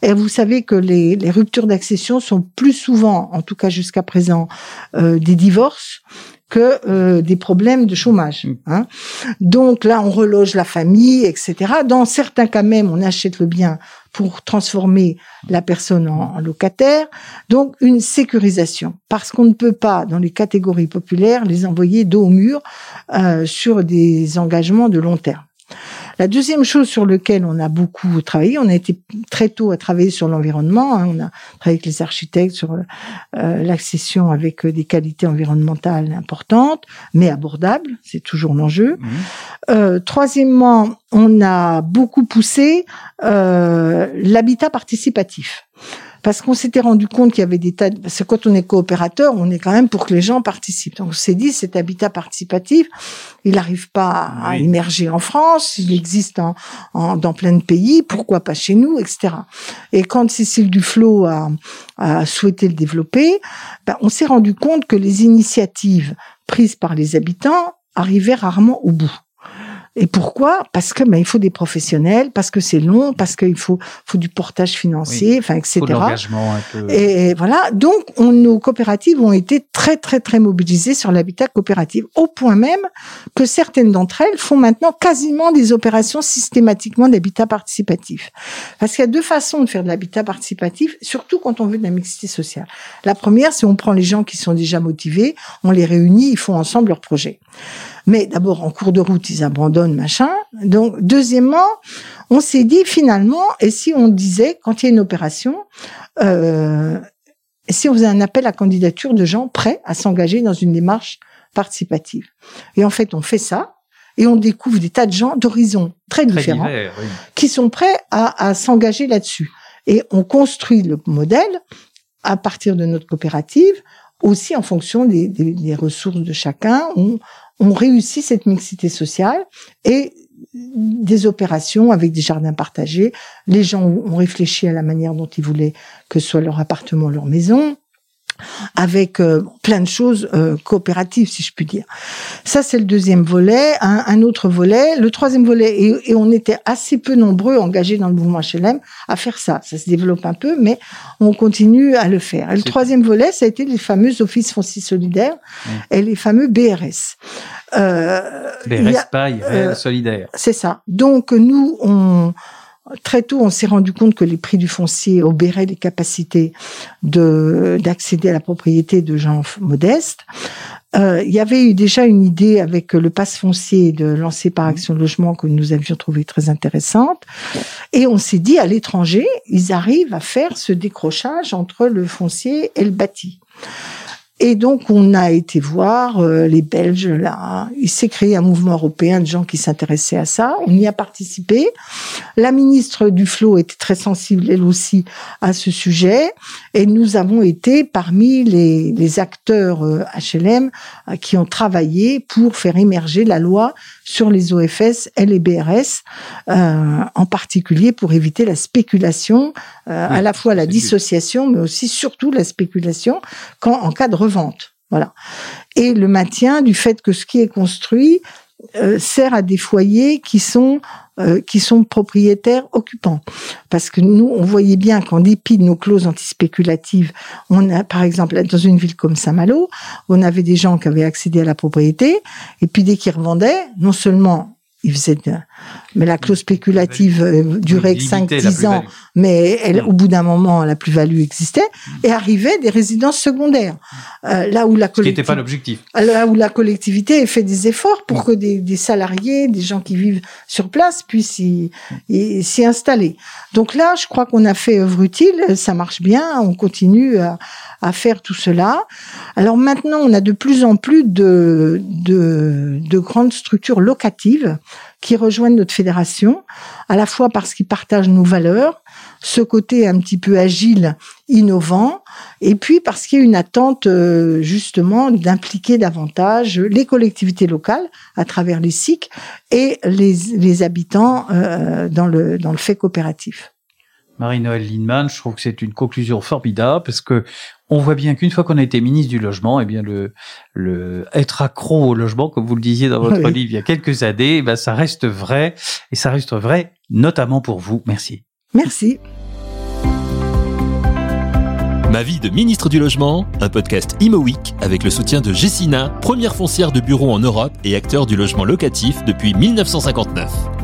Et vous savez que les, les ruptures d'accession sont plus souvent, en tout cas jusqu'à présent, euh, des divorces que euh, des problèmes de chômage. Mm. Hein. Donc là, on reloge la famille, etc. Dans certains cas même, on achète le bien pour transformer la personne en, locataire. Donc une sécurisation, parce qu'on ne peut pas, dans les catégories populaires, les envoyer dos au mur euh, sur des engagements de long terme. La deuxième chose sur laquelle on a beaucoup travaillé, on a été très tôt à travailler sur l'environnement. Hein. on a travaillé avec les architectes sur euh, l'accession avec euh, des qualités environnementales importantes, mais abordables. C'est toujours l'enjeu. Mmh. Euh, troisièmement, on a beaucoup poussé euh, l'habitat participatif parce qu'on s'était rendu compte qu'il y avait des tas de... Parce que quand on est coopérateur, on est quand même pour que les gens participent. Donc on s'est dit, cet habitat participatif, il n'arrive pas à émerger en France, il existe en, en, dans plein de pays, pourquoi pas chez nous, etc. Et quand Cécile Duflot a, a souhaité le développer, ben, on s'est rendu compte que les initiatives prises par les habitants arrivaient rarement au bout. Et pourquoi? Parce que ben, il faut des professionnels, parce que c'est long, parce qu'il faut faut du portage financier, enfin etc. Faut l'engagement un peu. Et voilà, donc on, nos coopératives ont été très très très mobilisées sur l'habitat coopératif, au point même que certaines d'entre elles font maintenant quasiment des opérations systématiquement d'habitat participatif. Parce qu'il y a deux façons de faire de l'habitat participatif, surtout quand on veut de la mixité sociale. La première, c'est on prend les gens qui sont déjà motivés, on les réunit, ils font ensemble leur projet. Mais d'abord, en cours de route, ils abandonnent, machin. Donc, deuxièmement, on s'est dit finalement, et si on disait, quand il y a une opération, euh, si on faisait un appel à candidature de gens prêts à s'engager dans une démarche participative. Et en fait, on fait ça, et on découvre des tas de gens d'horizons très, différents qui sont prêts à, à s'engager là-dessus. Et on construit le modèle à partir de notre coopérative, aussi en fonction des, des, des ressources de chacun. On, on réussit cette mixité sociale et des opérations avec des jardins partagés. Les gens ont réfléchi à la manière dont ils voulaient que soit leur appartement, leur maison avec euh, plein de choses euh, coopératives, si je puis dire. Ça, c'est le deuxième volet. Un, autre volet, le troisième volet, et, on était assez peu nombreux engagés dans le mouvement HLM à faire ça. Ça se développe un peu, mais on continue à le faire. Et le troisième volet, ça a été les fameux offices fonciers solidaires et les fameux BRS. Euh, BRS, paille, euh, solidaire. C'est ça. Donc, nous, on Très tôt, on s'est rendu compte que les prix du foncier obéraient les capacités de d'accéder à la propriété de gens modestes. Euh, il y avait eu déjà une idée avec le passe foncier de lancer par Action Logement que nous avions trouvé très intéressante. Et on s'est dit, à l'étranger, ils arrivent à faire ce décrochage entre le foncier et le bâti. Et donc, on a été voir euh, les Belges là. Il s'est créé un mouvement européen de gens qui s'intéressaient à ça. On y a participé. La ministre du Flot était très sensible, elle aussi, à ce sujet. Et nous avons été parmi les, les acteurs HLM euh, qui ont travaillé pour faire émerger la loi sur les OFS et les BRS, euh, en particulier pour éviter la spéculation, euh, à la fois la dissociation, mais aussi surtout la spéculation quand en cas de revente. Voilà. Et le maintien du fait que ce qui est construit euh, sert à des foyers qui sont euh, qui sont propriétaires occupants. Parce que nous, on voyait bien qu'en dépit de nos clauses antispéculatives, on a, par exemple, dans une ville comme Saint-Malo, on avait des gens qui avaient accédé à la propriété, et puis dès qu'ils revendaient, non seulement ils faisaient mais la clause spéculative euh, durait que 5-10 ans, mais elle, au bout d'un moment, la plus-value existait, et arrivaient des résidences secondaires. Euh, là où la collectivité, pas l'objectif. Là où la collectivité fait des efforts pour que des, des, salariés, des gens qui vivent sur place puissent s'y installer. Donc là, je crois qu'on a fait œuvre utile, ça marche bien, on continue à, à faire tout cela. Alors maintenant, on a de plus en plus de, de, de grandes structures locatives qui rejoignent notre fédération, à la fois parce qu'ils partagent nos valeurs, ce côté un petit peu agile, innovant, et puis parce qu'il y a une attente euh, justement d'impliquer davantage les collectivités locales à travers les SIC et les, habitants euh, dans le fait coopératif. Marie-Noël Lindemann, je trouve que c'est une conclusion formidable parce que on voit bien qu'une fois qu'on a été ministre du logement, eh bien le, le être accro au logement, comme vous le disiez dans votre livre il y a quelques années, eh ben ça reste vrai et ça reste vrai notamment pour vous. Merci. Merci. Ma vie de ministre du Logement, un podcast Imo Week avec le soutien de Jessina, première foncière de bureau en Europe et acteur du logement locatif depuis 1959.